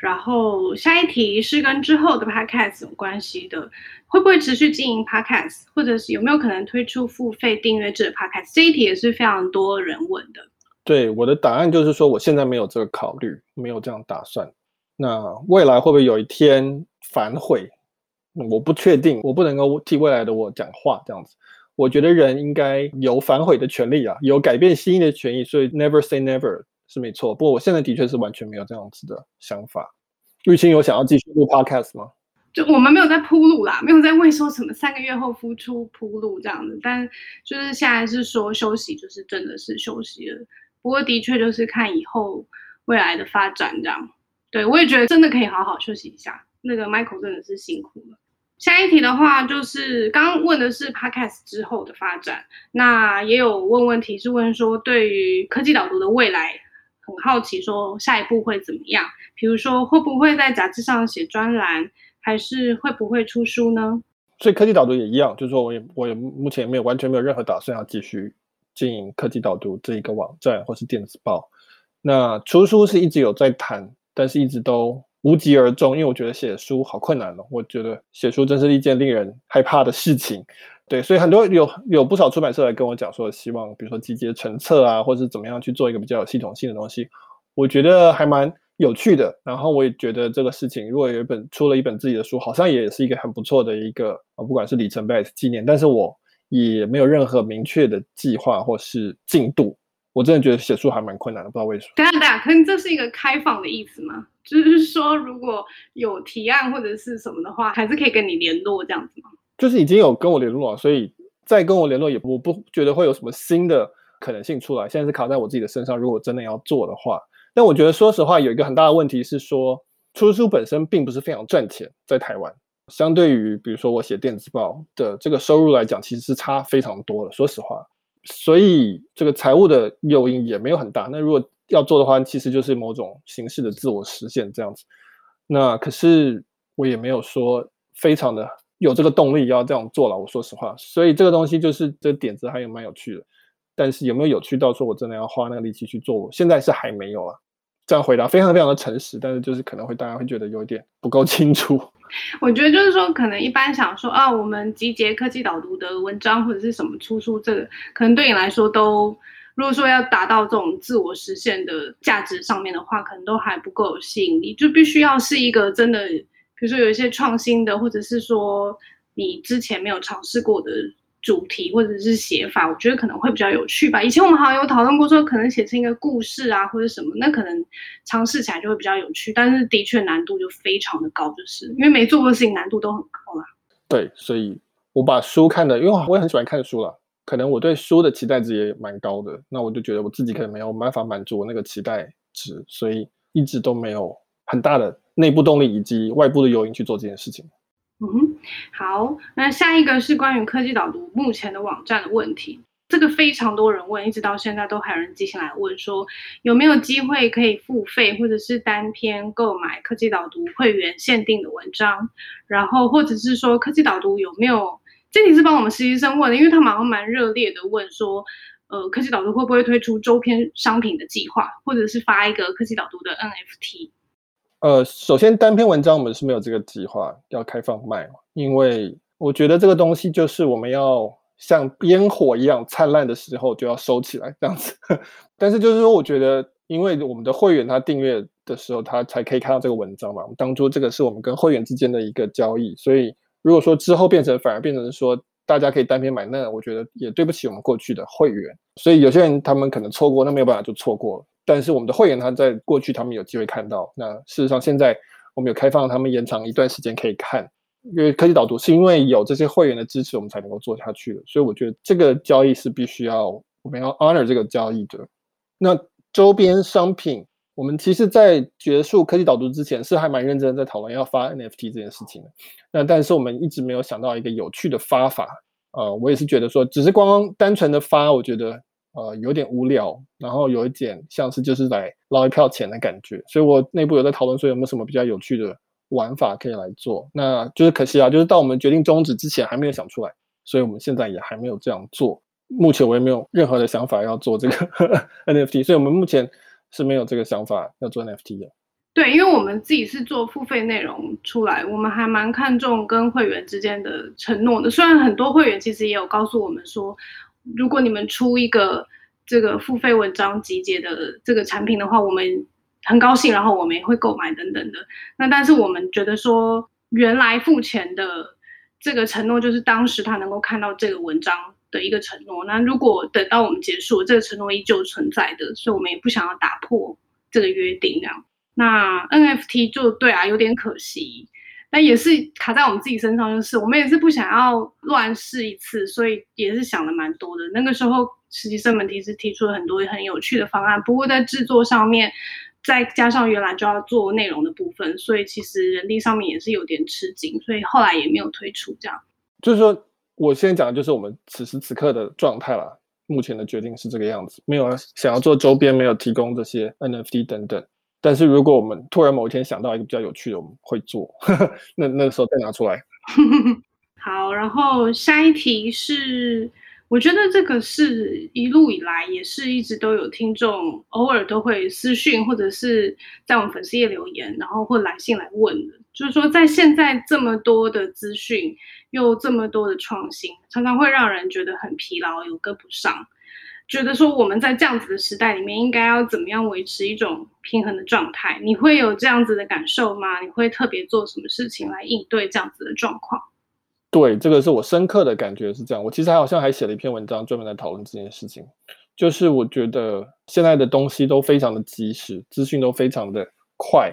B: 然后下一题是跟之后的 podcast 有关系的，会不会持续经营 podcast，或者是有没有可能推出付费订阅制的 podcast？这一题也是非常多人问的。
A: 对，我的答案就是说，我现在没有这个考虑，没有这样打算。那未来会不会有一天反悔？我不确定，我不能够替未来的我讲话这样子。我觉得人应该有反悔的权利啊，有改变心意的权利，所以 never say never 是没错。不过我现在的确是完全没有这样子的想法。玉清有想要继续录 podcast 吗？
B: 就我们没有在铺路啦，没有在为说什么三个月后复出铺路这样子，但就是现在是说休息，就是真的是休息了。不过的确就是看以后未来的发展这样。对，我也觉得真的可以好好休息一下。那个 Michael 真的是辛苦了。下一题的话就是刚刚问的是 Podcast 之后的发展，那也有问问题是问说对于科技导读的未来很好奇，说下一步会怎么样？比如说会不会在杂志上写专栏？还是会不会出书呢？
A: 所以科技导读也一样，就是说我也我也目前没有完全没有任何打算要继续经营科技导读这一个网站或是电子报。那出书是一直有在谈，但是一直都无疾而终，因为我觉得写书好困难哦。我觉得写书真是一件令人害怕的事情。对，所以很多有有不少出版社来跟我讲说，希望比如说集结成册啊，或者是怎么样去做一个比较有系统性的东西。我觉得还蛮。有趣的，然后我也觉得这个事情，如果有一本出了一本自己的书，好像也是一个很不错的一个啊，不管是里程碑还是纪念。但是我也没有任何明确的计划或是进度。我真的觉得写书还蛮困难的，不知道为什么。
B: 等下等下，可能这是一个开放的意思吗？就是说，如果有提案或者是什么的话，还是可以跟你联络这样子吗？
A: 就是已经有跟我联络了，所以再跟我联络也我不觉得会有什么新的可能性出来。现在是卡在我自己的身上，如果真的要做的话。但我觉得，说实话，有一个很大的问题是说，出书本身并不是非常赚钱，在台湾，相对于比如说我写电子报的这个收入来讲，其实是差非常多的。说实话，所以这个财务的诱因也没有很大。那如果要做的话，其实就是某种形式的自我实现这样子。那可是我也没有说非常的有这个动力要这样做了。我说实话，所以这个东西就是这点子还有蛮有趣的，但是有没有有趣到说我真的要花那个力气去做？我现在是还没有啊。这样回答非常非常的诚实，但是就是可能会大家会觉得有点不够清楚。
B: 我觉得就是说，可能一般想说啊，我们集结科技导读的文章或者是什么出书，这个可能对你来说都，如果说要达到这种自我实现的价值上面的话，可能都还不够有吸引力，就必须要是一个真的，比如说有一些创新的，或者是说你之前没有尝试过的。主题或者是写法，我觉得可能会比较有趣吧。以前我们好像有讨论过，说可能写成一个故事啊，或者什么，那可能尝试起来就会比较有趣。但是的确难度就非常的高，就是因为没做过的事情难度都很高啦。
A: 对，所以我把书看的，因为我也很喜欢看书了，可能我对书的期待值也蛮高的。那我就觉得我自己可能没有办法满足我那个期待值，所以一直都没有很大的内部动力以及外部的诱因去做这件事情。
B: 嗯哼，好，那下一个是关于科技导读目前的网站的问题，这个非常多人问，一直到现在都还有人寄信来问说，有没有机会可以付费或者是单篇购买科技导读会员限定的文章，然后或者是说科技导读有没有，这题是帮我们实习生问的，因为他们好像蛮热烈的问说，呃，科技导读会不会推出周边商品的计划，或者是发一个科技导读的 NFT？
A: 呃，首先单篇文章我们是没有这个计划要开放卖，因为我觉得这个东西就是我们要像烟火一样灿烂的时候就要收起来这样子。但是就是说，我觉得因为我们的会员他订阅的时候，他才可以看到这个文章嘛。我们当初这个是我们跟会员之间的一个交易，所以如果说之后变成反而变成说大家可以单篇买，那我觉得也对不起我们过去的会员。所以有些人他们可能错过，那没有办法就错过了。但是我们的会员他在过去他们有机会看到，那事实上现在我们有开放他们延长一段时间可以看，因为科技导读是因为有这些会员的支持，我们才能够做下去的，所以我觉得这个交易是必须要我们要 honor 这个交易的。那周边商品，我们其实在结束科技导读之前是还蛮认真的在讨论要发 NFT 这件事情的，那但是我们一直没有想到一个有趣的发法，呃，我也是觉得说只是光单纯的发，我觉得。呃，有点无聊，然后有一点像是就是来捞一票钱的感觉，所以我内部有在讨论说有没有什么比较有趣的玩法可以来做。那就是可惜啊，就是到我们决定终止之前还没有想出来，所以我们现在也还没有这样做。目前我也没有任何的想法要做这个 NFT，所以我们目前是没有这个想法要做 NFT 的。
B: 对，因为我们自己是做付费内容出来，我们还蛮看重跟会员之间的承诺的。虽然很多会员其实也有告诉我们说。如果你们出一个这个付费文章集结的这个产品的话，我们很高兴，然后我们也会购买等等的。那但是我们觉得说，原来付钱的这个承诺，就是当时他能够看到这个文章的一个承诺。那如果等到我们结束，这个承诺依旧存在的，所以我们也不想要打破这个约定。这样，那 NFT 就对啊，有点可惜。那也是卡在我们自己身上，就是我们也是不想要乱试一次，所以也是想了蛮多的。那个时候，实习生们其实提出了很多很有趣的方案，不过在制作上面，再加上原来就要做内容的部分，所以其实人力上面也是有点吃紧，所以后来也没有推出这样。
A: 就是说，我现在讲的就是我们此时此刻的状态啦。目前的决定是这个样子，没有想要做周边，没有提供这些 NFT 等等。但是如果我们突然某一天想到一个比较有趣的，我们会做，呵 呵那那个时候再拿出来。
B: 好，然后下一题是，我觉得这个是一路以来也是一直都有听众偶尔都会私讯或者是在我们粉丝页留言，然后或来信来问的，就是说在现在这么多的资讯又这么多的创新，常常会让人觉得很疲劳，有跟不上。觉得说我们在这样子的时代里面，应该要怎么样维持一种平衡的状态？你会有这样子的感受吗？你会特别做什么事情来应对这样子的状况？
A: 对，这个是我深刻的感觉是这样。我其实还好像还写了一篇文章，专门来讨论这件事情。就是我觉得现在的东西都非常的及时，资讯都非常的快。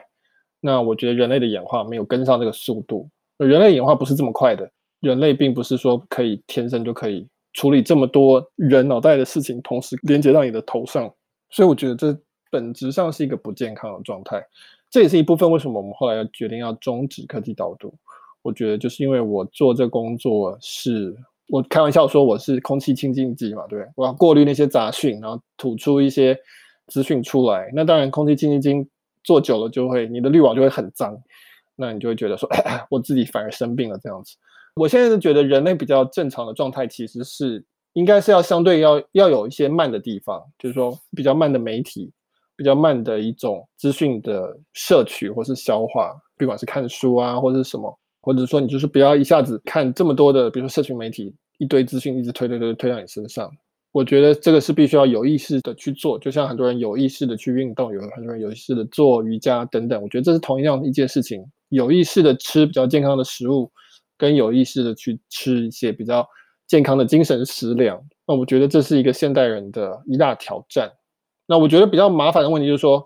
A: 那我觉得人类的演化没有跟上这个速度。人类演化不是这么快的，人类并不是说可以天生就可以。处理这么多人脑袋的事情，同时连接到你的头上，所以我觉得这本质上是一个不健康的状态。这也是一部分为什么我们后来要决定要终止科技导读。我觉得就是因为我做这工作是，我开玩笑说我是空气清净机嘛，对不对？我要过滤那些杂讯，然后吐出一些资讯出来。那当然，空气清净机做久了就会，你的滤网就会很脏，那你就会觉得说，我自己反而生病了这样子。我现在是觉得人类比较正常的状态，其实是应该是要相对要要有一些慢的地方，就是说比较慢的媒体，比较慢的一种资讯的摄取或是消化，不管是看书啊，或者是什么，或者说你就是不要一下子看这么多的，比如说社群媒体一堆资讯一直推推推推到你身上。我觉得这个是必须要有意识的去做，就像很多人有意识的去运动，有很多人有意识的做瑜伽等等。我觉得这是同样一件事情，有意识的吃比较健康的食物。更有意识的去吃一些比较健康的精神食粮，那我觉得这是一个现代人的一大挑战。那我觉得比较麻烦的问题就是说，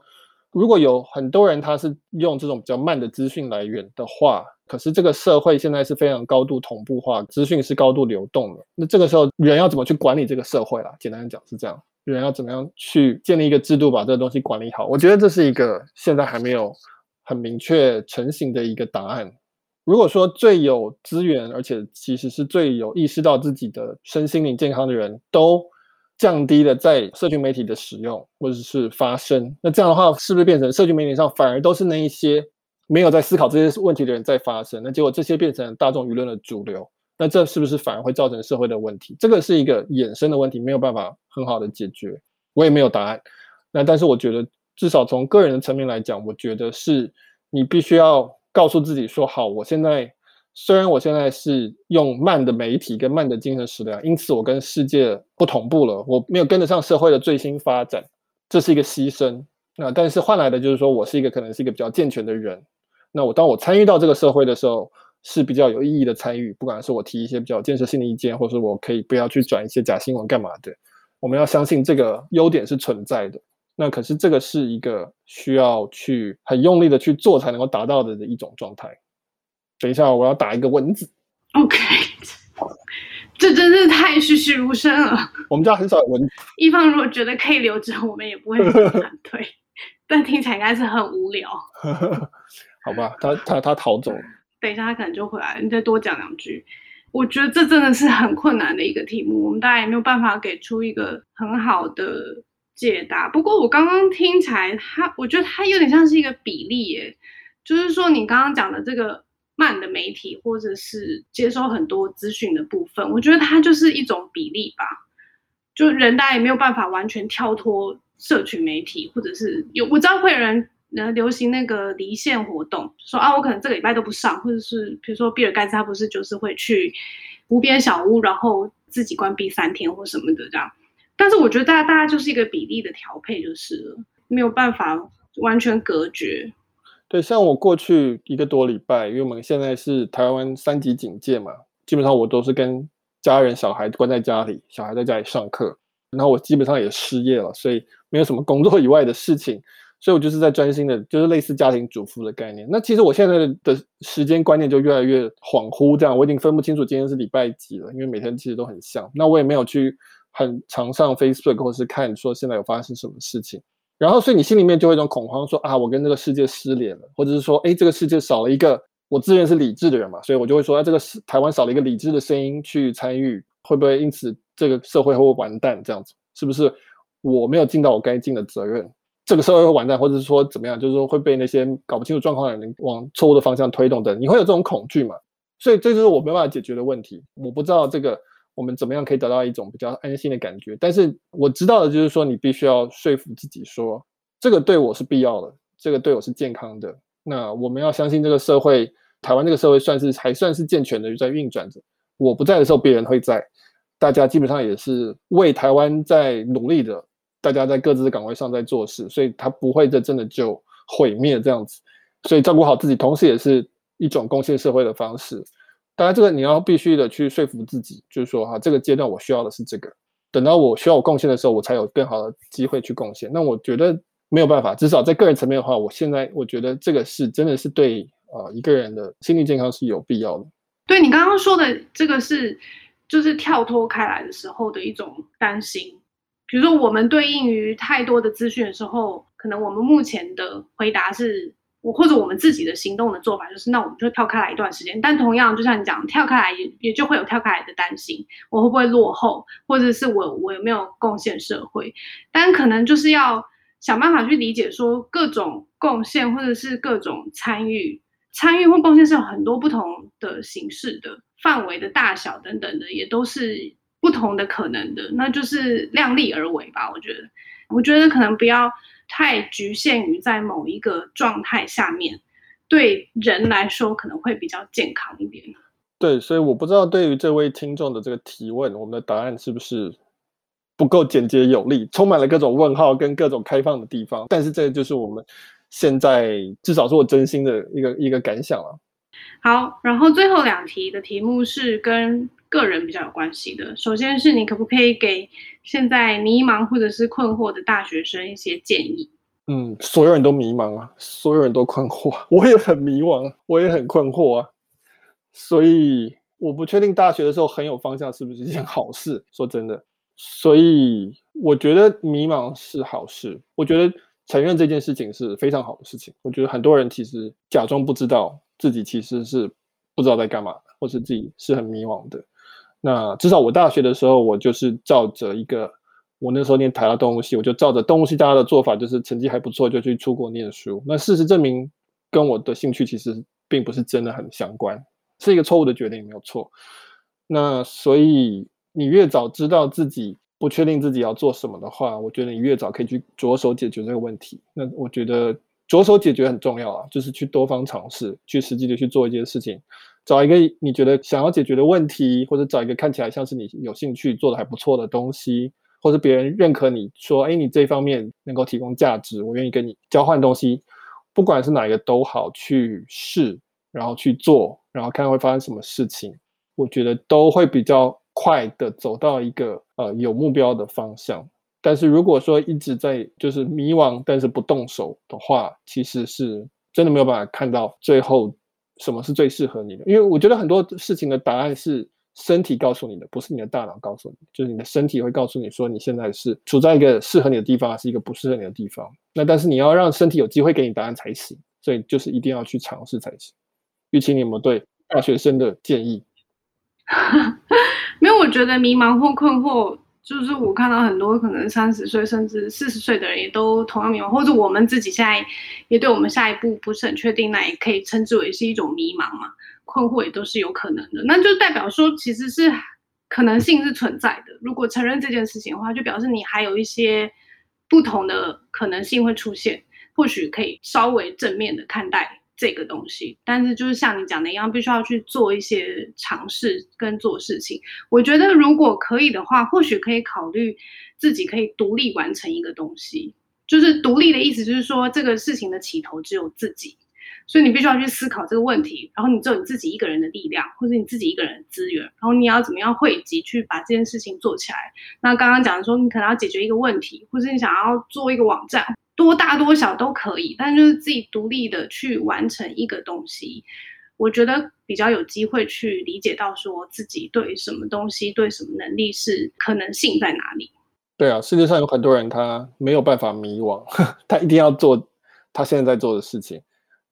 A: 如果有很多人他是用这种比较慢的资讯来源的话，可是这个社会现在是非常高度同步化，资讯是高度流动的。那这个时候人要怎么去管理这个社会啦？简单讲是这样，人要怎么样去建立一个制度，把这个东西管理好？我觉得这是一个现在还没有很明确成型的一个答案。如果说最有资源，而且其实是最有意识到自己的身心灵健康的人都降低了在社群媒体的使用或者是发声，那这样的话，是不是变成社群媒体上反而都是那一些没有在思考这些问题的人在发声？那结果这些变成大众舆论的主流，那这是不是反而会造成社会的问题？这个是一个衍生的问题，没有办法很好的解决，我也没有答案。那但是我觉得，至少从个人的层面来讲，我觉得是你必须要。告诉自己说好，我现在虽然我现在是用慢的媒体跟慢的精神食粮，因此我跟世界不同步了，我没有跟得上社会的最新发展，这是一个牺牲。那但是换来的就是说我是一个可能是一个比较健全的人。那我当我参与到这个社会的时候，是比较有意义的参与，不管是我提一些比较建设性的意见，或者是我可以不要去转一些假新闻干嘛的。我们要相信这个优点是存在的。那可是这个是一个需要去很用力的去做才能够达到的的一种状态。等一下，我要打一个蚊子。OK，
B: 这真是太栩栩如生了。
A: 我们家很少有蚊子。
B: 一方如果觉得可以留着，我们也不会 反对。但听起来应该是很无聊。
A: 好吧，他他他逃走了。
B: 等一下，他可能就回来。你再多讲两句。我觉得这真的是很困难的一个题目，我们大家也没有办法给出一个很好的。解答。不过我刚刚听起来，它我觉得它有点像是一个比例耶，就是说你刚刚讲的这个慢的媒体，或者是接收很多资讯的部分，我觉得它就是一种比例吧。就人大也没有办法完全跳脱社群媒体，或者是有我知道会有人呃流行那个离线活动，说啊我可能这个礼拜都不上，或者是比如说比尔盖茨他不是就是会去无边小屋，然后自己关闭三天或什么的这样。但是我觉得大家大家就是一个比例的调配就是了，没有办法完全隔绝。
A: 对，像我过去一个多礼拜，因为我们现在是台湾三级警戒嘛，基本上我都是跟家人、小孩关在家里，小孩在家里上课，然后我基本上也失业了，所以没有什么工作以外的事情，所以我就是在专心的，就是类似家庭主妇的概念。那其实我现在的时间观念就越来越恍惚，这样我已经分不清楚今天是礼拜几了，因为每天其实都很像。那我也没有去很常上 Facebook 或是看说现在有发生什么事情。然后，所以你心里面就会一种恐慌说，啊，我跟这个世界失联了，或者是说，哎，这个世界少了一个我自认是理智的人嘛，所以我就会说，啊，这个台湾少了一个理智的声音去参与，会不会因此这个社会会不会完蛋？这样子是不是我没有尽到我该尽的责任？这个社会会完蛋，或者是说怎么样？就是说会被那些搞不清楚状况的人往错误的方向推动的，你会有这种恐惧嘛？所以这就是我没办法解决的问题。我不知道这个。我们怎么样可以得到一种比较安心的感觉？但是我知道的就是说，你必须要说服自己说，这个对我是必要的，这个对我是健康的。那我们要相信这个社会，台湾这个社会算是还算是健全的在运转着。我不在的时候，别人会在。大家基本上也是为台湾在努力的，大家在各自的岗位上在做事，所以他不会这真的就毁灭这样子。所以照顾好自己，同时也是一种贡献社会的方式。当然，这个你要必须的去说服自己，就是说哈，这个阶段我需要的是这个，等到我需要我贡献的时候，我才有更好的机会去贡献。那我觉得没有办法，至少在个人层面的话，我现在我觉得这个是真的是对呃一个人的心理健康是有必要的。
B: 对，你刚刚说的这个是就是跳脱开来的时候的一种担心，比如说我们对应于太多的资讯的时候，可能我们目前的回答是。或者我们自己的行动的做法就是，那我们就跳开来一段时间。但同样，就像你讲，跳开来也也就会有跳开来的担心，我会不会落后，或者是我我有没有贡献社会？但可能就是要想办法去理解，说各种贡献或者是各种参与，参与或贡献是有很多不同的形式的，范围的大小等等的，也都是不同的可能的。那就是量力而为吧。我觉得，我觉得可能不要。太局限于在某一个状态下面，对人来说可能会比较健康一点。
A: 对，所以我不知道对于这位听众的这个提问，我们的答案是不是不够简洁有力，充满了各种问号跟各种开放的地方。但是这就是我们现在至少是我真心的一个一个感想了。
B: 好，然后最后两题的题目是跟个人比较有关系的。首先是你可不可以给现在迷茫或者是困惑的大学生一些建议？
A: 嗯，所有人都迷茫啊，所有人都困惑，我也很迷茫，我也很困惑啊。所以我不确定大学的时候很有方向是不是一件好事。说真的，所以我觉得迷茫是好事。我觉得承认这件事情是非常好的事情。我觉得很多人其实假装不知道自己其实是不知道在干嘛，或是自己是很迷茫的。那至少我大学的时候，我就是照着一个，我那时候念台大动物系，我就照着动物系大家的做法，就是成绩还不错就去出国念书。那事实证明，跟我的兴趣其实并不是真的很相关，是一个错误的决定，没有错。那所以你越早知道自己不确定自己要做什么的话，我觉得你越早可以去着手解决这个问题。那我觉得着手解决很重要啊，就是去多方尝试，去实际的去做一件事情。找一个你觉得想要解决的问题，或者找一个看起来像是你有兴趣做的还不错的东西，或者别人认可你说，哎，你这方面能够提供价值，我愿意跟你交换东西，不管是哪一个都好，去试，然后去做，然后看看会发生什么事情，我觉得都会比较快的走到一个呃有目标的方向。但是如果说一直在就是迷惘，但是不动手的话，其实是真的没有办法看到最后。什么是最适合你的？因为我觉得很多事情的答案是身体告诉你的，不是你的大脑告诉你。就是你的身体会告诉你说，你现在是处在一个适合你的地方，还是一个不适合你的地方。那但是你要让身体有机会给你答案才行，所以就是一定要去尝试才行。郁青，你有没有对大学生的建议？
B: 没有，我觉得迷茫或困惑。就是我看到很多可能三十岁甚至四十岁的人也都同样迷茫，或者我们自己现在也对我们下一步不是很确定，那也可以称之为是一种迷茫嘛，困惑也都是有可能的。那就代表说其实是可能性是存在的。如果承认这件事情的话，就表示你还有一些不同的可能性会出现，或许可以稍微正面的看待。这个东西，但是就是像你讲的一样，必须要去做一些尝试跟做事情。我觉得如果可以的话，或许可以考虑自己可以独立完成一个东西。就是独立的意思，就是说这个事情的起头只有自己。所以你必须要去思考这个问题，然后你只有你自己一个人的力量，或者你自己一个人的资源，然后你要怎么样汇集去把这件事情做起来。那刚刚讲的说，你可能要解决一个问题，或者你想要做一个网站，多大多小都可以，但就是自己独立的去完成一个东西，我觉得比较有机会去理解到说自己对什么东西、对什么能力是可能性在哪里。
A: 对啊，世界上有很多人他没有办法迷惘，他一定要做他现在在做的事情。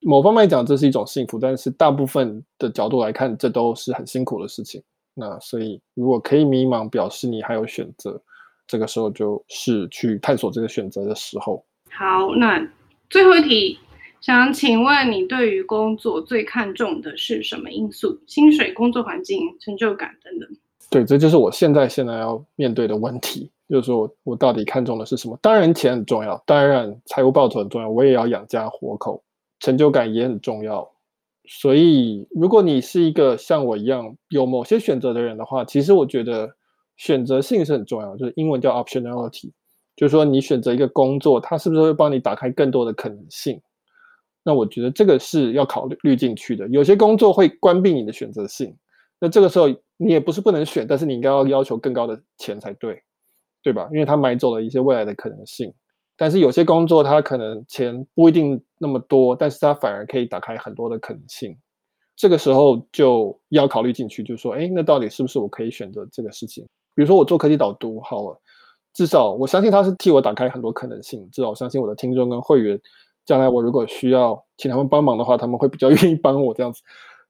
A: 某方面讲，这是一种幸福，但是大部分的角度来看，这都是很辛苦的事情。那所以，如果可以迷茫，表示你还有选择，这个时候就是去探索这个选择的时候。
B: 好，那最后一题，想请问你对于工作最看重的是什么因素？薪水、工作环境、成就感等等。
A: 对，这就是我现在现在要面对的问题，就是说我到底看重的是什么？当然钱很重要，当然财务报酬很重要，我也要养家活口。成就感也很重要，所以如果你是一个像我一样有某些选择的人的话，其实我觉得选择性是很重要，就是英文叫 optionality，就是说你选择一个工作，它是不是会帮你打开更多的可能性？那我觉得这个是要考虑进去的。有些工作会关闭你的选择性，那这个时候你也不是不能选，但是你应该要要求更高的钱才对，对吧？因为他买走了一些未来的可能性。但是有些工作，它可能钱不一定那么多，但是它反而可以打开很多的可能性。这个时候就要考虑进去，就是说，哎，那到底是不是我可以选择这个事情？比如说我做科技导读好了，至少我相信他是替我打开很多可能性。至少我相信我的听众跟会员，将来我如果需要请他们帮忙的话，他们会比较 愿意帮我这样子。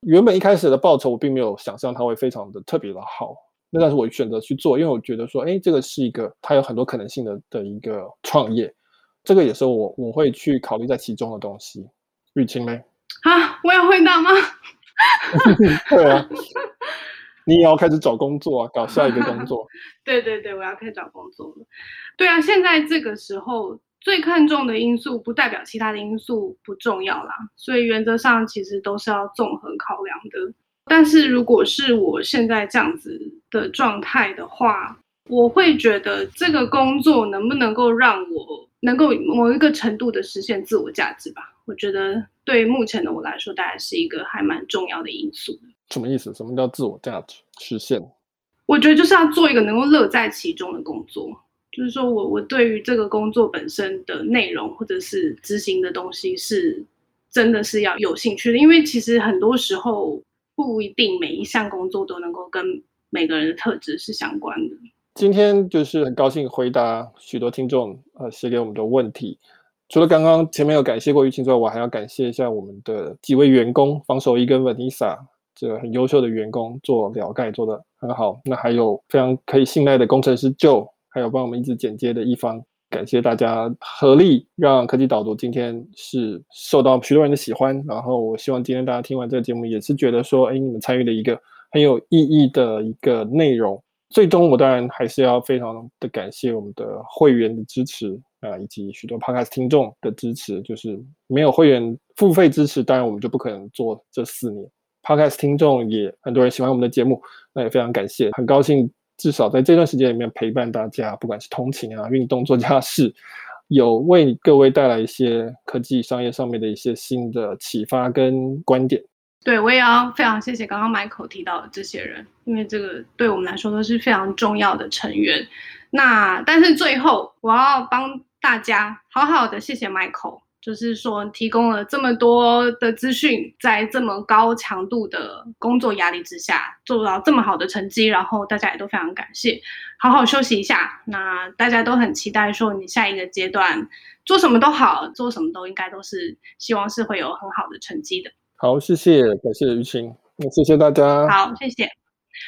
A: 原本一开始的报酬我并没有想象它会非常的特别的好。那但是我选择去做，因为我觉得说，哎，这个是一个它有很多可能性的的一个创业，这个也是我我会去考虑在其中的东西。玉清呢？
B: 啊，我要回答吗？
A: 对啊，你也要开始找工作啊，搞下一个工作。
B: 对对对，我要开始找工作了。对啊，现在这个时候最看重的因素，不代表其他的因素不重要啦，所以原则上其实都是要综合考量的。但是如果是我现在这样子的状态的话，我会觉得这个工作能不能够让我能够某一个程度的实现自我价值吧？我觉得对目前的我来说，大概是一个还蛮重要的因素。
A: 什么意思？什么叫自我价值实现？
B: 我觉得就是要做一个能够乐在其中的工作，就是说我我对于这个工作本身的内容或者是执行的东西是真的是要有兴趣的，因为其实很多时候。不一定每一项工作都能够跟每个人的特质是相关的。
A: 今天就是很高兴回答许多听众呃写给我们的问题。除了刚刚前面有感谢过玉清之外，我还要感谢一下我们的几位员工，防守一跟 Vanessa 这个很优秀的员工做了盖做得很好。那还有非常可以信赖的工程师 Joe，还有帮我们一直剪接的一方。感谢大家合力让科技导读今天是受到许多人的喜欢，然后我希望今天大家听完这个节目也是觉得说，哎，你们参与了一个很有意义的一个内容。最终我当然还是要非常的感谢我们的会员的支持啊，以及许多 Podcast 听众的支持。就是没有会员付费支持，当然我们就不可能做这四年。Podcast 听众也很多人喜欢我们的节目，那也非常感谢，很高兴。至少在这段时间里面陪伴大家，不管是通勤啊、运动、做家事，有为各位带来一些科技商业上面的一些新的启发跟观点。
B: 对，我也要非常谢谢刚刚 Michael 提到的这些人，因为这个对我们来说都是非常重要的成员。那但是最后我要帮大家好好的谢谢 Michael。就是说，提供了这么多的资讯，在这么高强度的工作压力之下，做到这么好的成绩，然后大家也都非常感谢。好好休息一下，那大家都很期待说你下一个阶段做什么都好，做什么都应该都是希望是会有很好的成绩的。
A: 好，谢谢，感谢玉清，那谢谢大家。
B: 好，谢谢。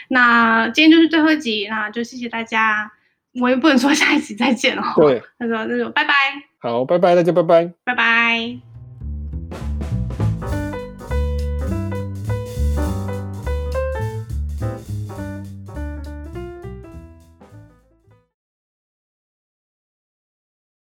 B: 那今天就是最后一集，那就谢谢大家。我也不能说下一集再见哦。
A: 对，
B: 他说那就拜拜。
A: 好，拜拜，大家拜拜，
B: 拜拜。